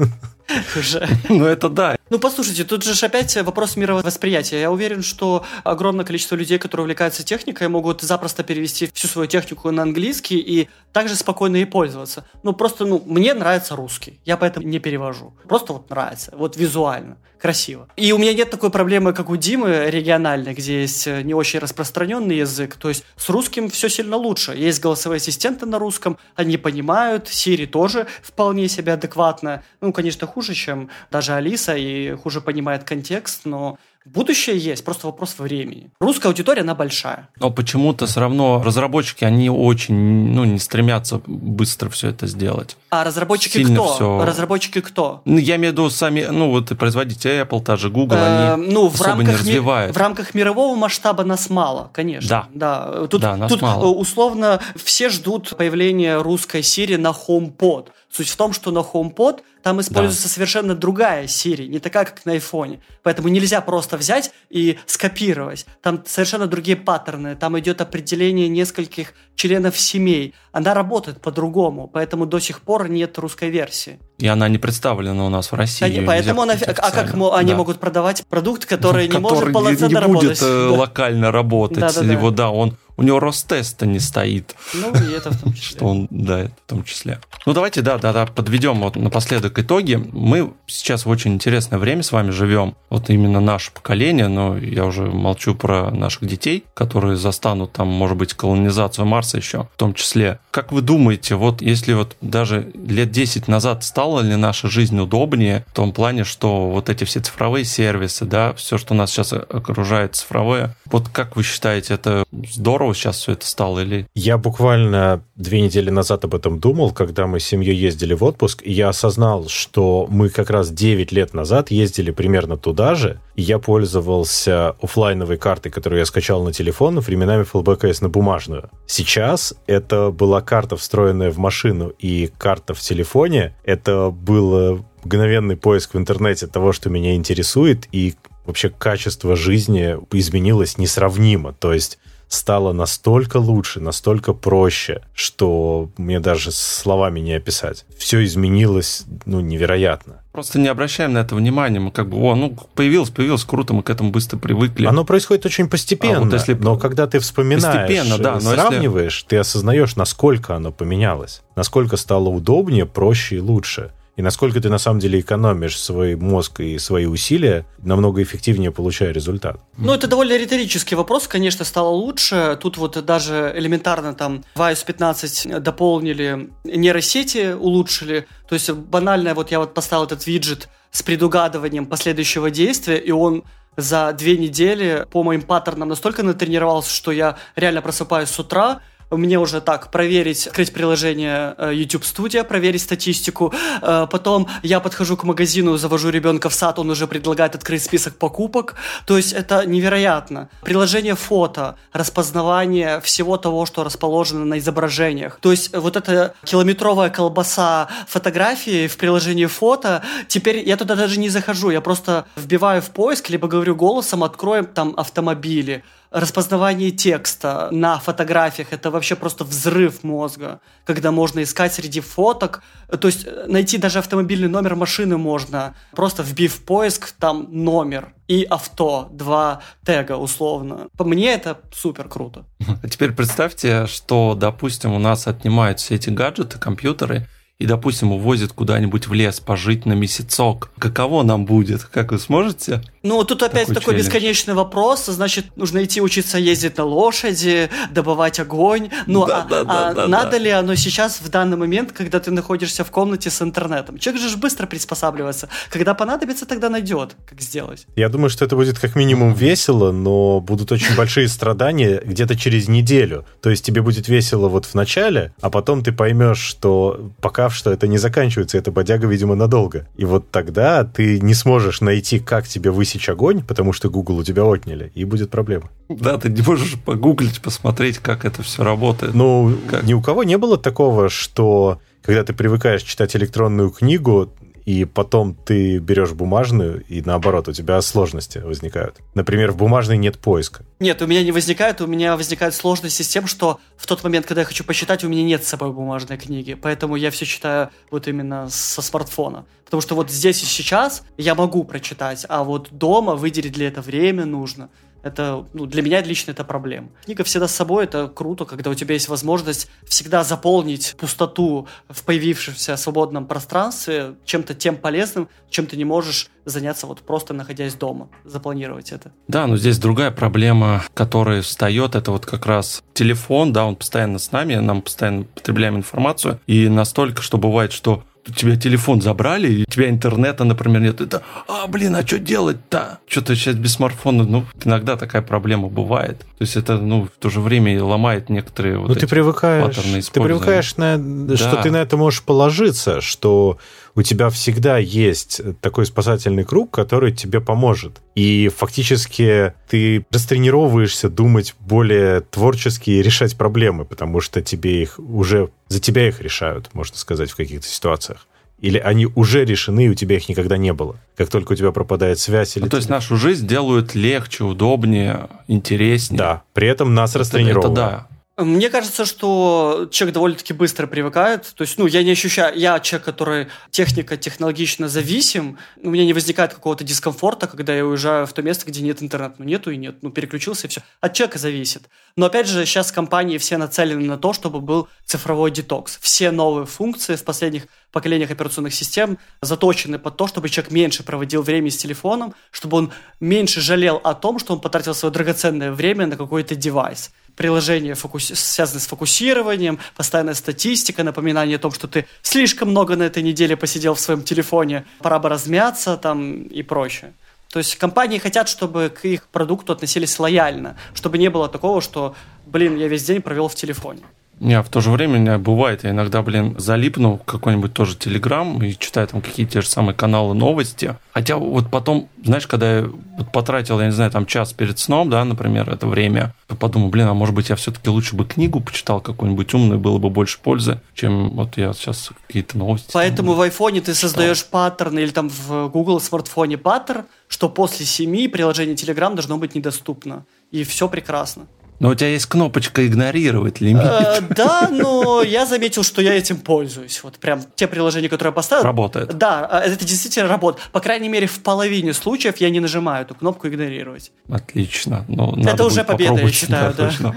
уже. Ну, это да. Ну, послушайте, тут же опять вопрос мировосприятия. Я уверен, что огромное количество людей, которые увлекаются техникой, могут запросто перевести всю свою технику на английский и также спокойно ей пользоваться. Ну, просто, ну, мне нравится русский. Я поэтому не перевожу. Просто вот нравится. Вот визуально. Красиво. И у меня нет такой проблемы, как у Димы региональной, где есть не очень распространенный язык. То есть с русским все сильно лучше. Есть голосовые ассистенты на русском, они понимают. Siri тоже вполне себе адекватно. Ну, конечно, хуже, чем даже Алиса, и хуже понимает контекст, но Будущее есть, просто вопрос времени. Русская аудитория, она большая. Но почему-то все равно разработчики, они очень ну, не стремятся быстро все это сделать. А разработчики Сильно кто? Все... Разработчики кто? Ну, я имею в виду сами, ну вот производители Apple, та же Google, э, они ну, в особо рамках не развивают. В рамках мирового масштаба нас мало, конечно. Да. да. Тут, да, нас тут мало. условно все ждут появления русской Siri на HomePod. Суть в том, что на HomePod там используется да. совершенно другая Siri, не такая, как на iPhone. Поэтому нельзя просто взять и скопировать. Там совершенно другие паттерны. Там идет определение нескольких членов семей. Она работает по-другому, поэтому до сих пор нет русской версии. И она не представлена у нас в России. Да, поэтому она, а как они да. могут продавать продукт, который, который не может полноценно не работать? будет э, локально работать. Да, да, Его, да, он у него Ростеста не стоит. Ну, и это в том числе. Что он, да, это в том числе. Ну, давайте, да, да, да, подведем вот напоследок итоги. Мы сейчас в очень интересное время с вами живем. Вот именно наше поколение, но я уже молчу про наших детей, которые застанут там, может быть, колонизацию Марса еще в том числе. Как вы думаете, вот если вот даже лет 10 назад стала ли наша жизнь удобнее в том плане, что вот эти все цифровые сервисы, да, все, что нас сейчас окружает цифровое, вот как вы считаете, это здорово здорово сейчас все это стало или... Я буквально две недели назад об этом думал, когда мы с семьей ездили в отпуск, и я осознал, что мы как раз 9 лет назад ездили примерно туда же, и я пользовался офлайновой картой, которую я скачал на телефон, временами FLBKS на бумажную. Сейчас это была карта, встроенная в машину, и карта в телефоне. Это было мгновенный поиск в интернете того, что меня интересует, и вообще качество жизни изменилось несравнимо. То есть стало настолько лучше, настолько проще, что мне даже словами не описать. Все изменилось, ну, невероятно. Просто не обращаем на это внимания. Мы как бы, о, ну, появилось, появилось, круто, мы к этому быстро привыкли. Оно происходит очень постепенно. А вот если... Но когда ты вспоминаешь, постепенно, да, сравниваешь, если... ты осознаешь, насколько оно поменялось. Насколько стало удобнее, проще и лучше и насколько ты на самом деле экономишь свой мозг и свои усилия, намного эффективнее получая результат. Ну, это довольно риторический вопрос, конечно, стало лучше. Тут вот даже элементарно там в iOS 15 дополнили нейросети, улучшили. То есть банально, вот я вот поставил этот виджет с предугадыванием последующего действия, и он за две недели по моим паттернам настолько натренировался, что я реально просыпаюсь с утра, мне уже так проверить, открыть приложение э, YouTube Studio, проверить статистику. Э, потом я подхожу к магазину, завожу ребенка в сад, он уже предлагает открыть список покупок. То есть это невероятно. Приложение фото, распознавание всего того, что расположено на изображениях. То есть вот эта километровая колбаса фотографии в приложении фото, теперь я туда даже не захожу, я просто вбиваю в поиск, либо говорю голосом, откроем там автомобили распознавание текста на фотографиях это вообще просто взрыв мозга, когда можно искать среди фоток, то есть э, найти даже автомобильный номер машины можно, просто вбив поиск там номер и авто, два тега условно. По мне это супер круто. А теперь представьте, что, допустим, у нас отнимают все эти гаджеты, компьютеры, и, допустим, увозят куда-нибудь в лес пожить на месяцок, каково нам будет? Как вы сможете? Ну, тут опять такой, такой бесконечный вопрос. Значит, нужно идти учиться ездить на лошади, добывать огонь. Ну, да, а, да, а да, надо да. ли оно сейчас, в данный момент, когда ты находишься в комнате с интернетом? Человек же быстро приспосабливается. Когда понадобится, тогда найдет, как сделать. Я думаю, что это будет как минимум весело, но будут очень большие страдания где-то через неделю. То есть тебе будет весело вот в начале, а потом ты поймешь, что пока что это не заканчивается, это бодяга, видимо, надолго. И вот тогда ты не сможешь найти, как тебе высечь огонь, потому что Google у тебя отняли, и будет проблема. Да, ты не можешь погуглить, посмотреть, как это все работает. Ну, как? ни у кого не было такого, что когда ты привыкаешь читать электронную книгу, и потом ты берешь бумажную, и наоборот, у тебя сложности возникают. Например, в бумажной нет поиска. Нет, у меня не возникает, у меня возникают сложности с тем, что в тот момент, когда я хочу почитать, у меня нет с собой бумажной книги, поэтому я все читаю вот именно со смартфона. Потому что вот здесь и сейчас я могу прочитать, а вот дома выделить для этого время нужно. Это, ну, для меня лично это проблема. Книга всегда с собой, это круто, когда у тебя есть возможность всегда заполнить пустоту в появившемся свободном пространстве чем-то тем полезным, чем ты не можешь заняться вот просто находясь дома, запланировать это. Да, но здесь другая проблема, которая встает, это вот как раз телефон, да, он постоянно с нами, нам постоянно потребляем информацию, и настолько, что бывает, что тебя телефон забрали, и у тебя интернета, например, нет. Это, а, блин, а что делать-то? Что-то сейчас без смартфона, ну, иногда такая проблема бывает. То есть это, ну, в то же время ломает некоторые вот ну, ты привыкаешь, Ты привыкаешь, на, да. что ты на это можешь положиться, что у тебя всегда есть такой спасательный круг, который тебе поможет. И фактически ты растренировываешься думать более творчески и решать проблемы, потому что тебе их уже за тебя их решают, можно сказать, в каких-то ситуациях. Или они уже решены, и у тебя их никогда не было. Как только у тебя пропадает связь... Или ну, то есть нашу жизнь делают легче, удобнее, интереснее. Да, при этом нас это, растренировывают. Это да. Мне кажется, что человек довольно-таки быстро привыкает. То есть, ну, я не ощущаю... Я человек, который техника технологично зависим. У меня не возникает какого-то дискомфорта, когда я уезжаю в то место, где нет интернета. Ну, нету и нет. Ну, переключился и все. От человека зависит. Но, опять же, сейчас компании все нацелены на то, чтобы был цифровой детокс. Все новые функции в последних поколениях операционных систем заточены под то, чтобы человек меньше проводил время с телефоном, чтобы он меньше жалел о том, что он потратил свое драгоценное время на какой-то девайс приложения, связанные с фокусированием, постоянная статистика, напоминание о том, что ты слишком много на этой неделе посидел в своем телефоне, пора бы размяться там и прочее. То есть компании хотят, чтобы к их продукту относились лояльно, чтобы не было такого, что, блин, я весь день провел в телефоне. Не, а в то же время у меня бывает, я иногда, блин, залипну какой-нибудь тоже Телеграм и читаю там какие-то те же самые каналы новости. Хотя вот потом, знаешь, когда я вот потратил, я не знаю, там час перед сном, да, например, это время, подумал, блин, а может быть я все-таки лучше бы книгу почитал какую-нибудь умную, было бы больше пользы, чем вот я сейчас какие-то новости. Поэтому там, в айфоне ты создаешь паттерн или там в Google смартфоне паттерн, что после семи приложение Telegram должно быть недоступно. И все прекрасно. Но у тебя есть кнопочка игнорировать лимит. Э, да, но я заметил, что я этим пользуюсь. Вот прям те приложения, которые я поставил. Работает. Да, а, это действительно работает. По крайней мере, в половине случаев я не нажимаю эту кнопку игнорировать. Отлично. Ну, это уже победа, я считаю, да. да.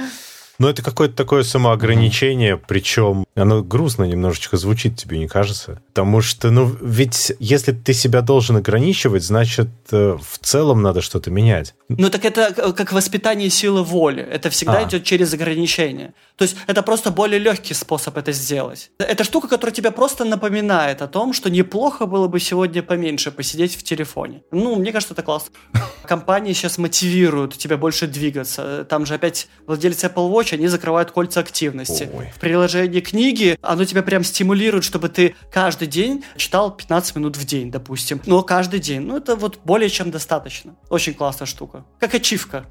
Но это какое-то такое самоограничение, причем оно грустно немножечко звучит, тебе не кажется? Потому что, ну, ведь если ты себя должен ограничивать, значит, э, в целом надо что-то менять. Ну, так это как воспитание силы воли. Это всегда а. идет через ограничения. То есть это просто более легкий способ это сделать. Это штука, которая тебя просто напоминает о том, что неплохо было бы сегодня поменьше посидеть в телефоне. Ну, мне кажется, это классно. Компании сейчас мотивируют тебя больше двигаться. Там же опять владельцы Apple Watch, они закрывают кольца активности. Ой. В приложении книги оно тебя прям стимулирует, чтобы ты каждый день читал 15 минут в день, допустим. Но каждый день. Ну, это вот более чем достаточно. Очень классная штука. Как ачивка.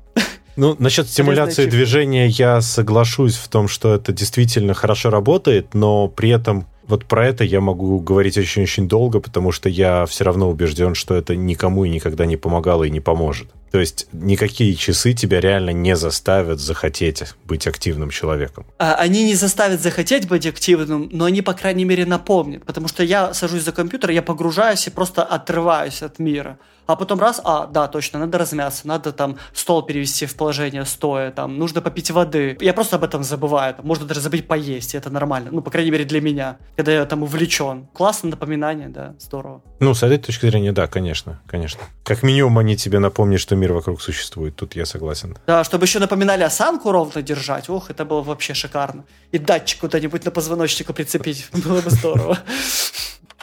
Ну, насчет стимуляции движения я соглашусь в том, что это действительно хорошо работает, но при этом вот про это я могу говорить очень-очень долго, потому что я все равно убежден, что это никому и никогда не помогало и не поможет. То есть никакие часы тебя реально не заставят захотеть быть активным человеком. А, они не заставят захотеть быть активным, но они, по крайней мере, напомнят. Потому что я сажусь за компьютер, я погружаюсь и просто отрываюсь от мира а потом раз, а, да, точно, надо размяться, надо там стол перевести в положение стоя, там, нужно попить воды. Я просто об этом забываю, там, можно даже забыть поесть, и это нормально, ну, по крайней мере, для меня, когда я там увлечен. Классное напоминание, да, здорово. Ну, с этой точки зрения, да, конечно, конечно. Как минимум они тебе напомнят, что мир вокруг существует, тут я согласен. Да, чтобы еще напоминали осанку ровно держать, ох, это было вообще шикарно. И датчик куда-нибудь на позвоночнику прицепить, было бы здорово.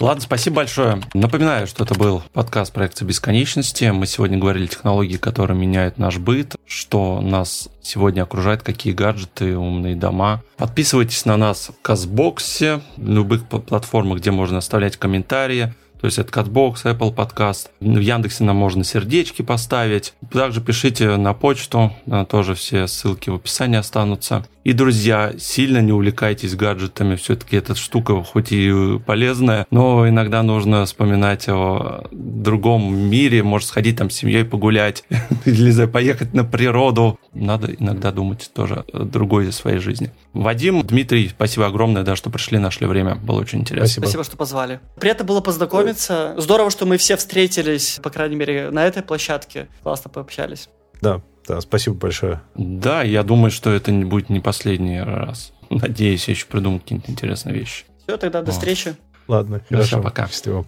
Ладно, спасибо большое. Напоминаю, что это был подкаст проекта бесконечности. Мы сегодня говорили технологии, которые меняют наш быт, что нас сегодня окружает, какие гаджеты, умные дома. Подписывайтесь на нас в Казбоксе, в любых платформах, где можно оставлять комментарии. То есть это Catbox, Apple Podcast. В Яндексе нам можно сердечки поставить. Также пишите на почту, тоже все ссылки в описании останутся. И, друзья, сильно не увлекайтесь гаджетами. Все-таки эта штука хоть и полезная, но иногда нужно вспоминать о другом мире. Может, сходить там с семьей погулять или поехать на природу. Надо иногда думать тоже о другой своей жизни. Вадим, Дмитрий, спасибо огромное, да, что пришли, нашли время. Было очень интересно. Спасибо, спасибо что позвали. Приятно было познакомиться. Здорово, что мы все встретились, по крайней мере, на этой площадке. Классно пообщались. Да, да, спасибо большое. Да, я думаю, что это не будет не последний раз. Надеюсь, я еще придумаю какие-нибудь интересные вещи. Все, тогда до вот. встречи. Ладно, хорошо. Все, пока. Счастливо.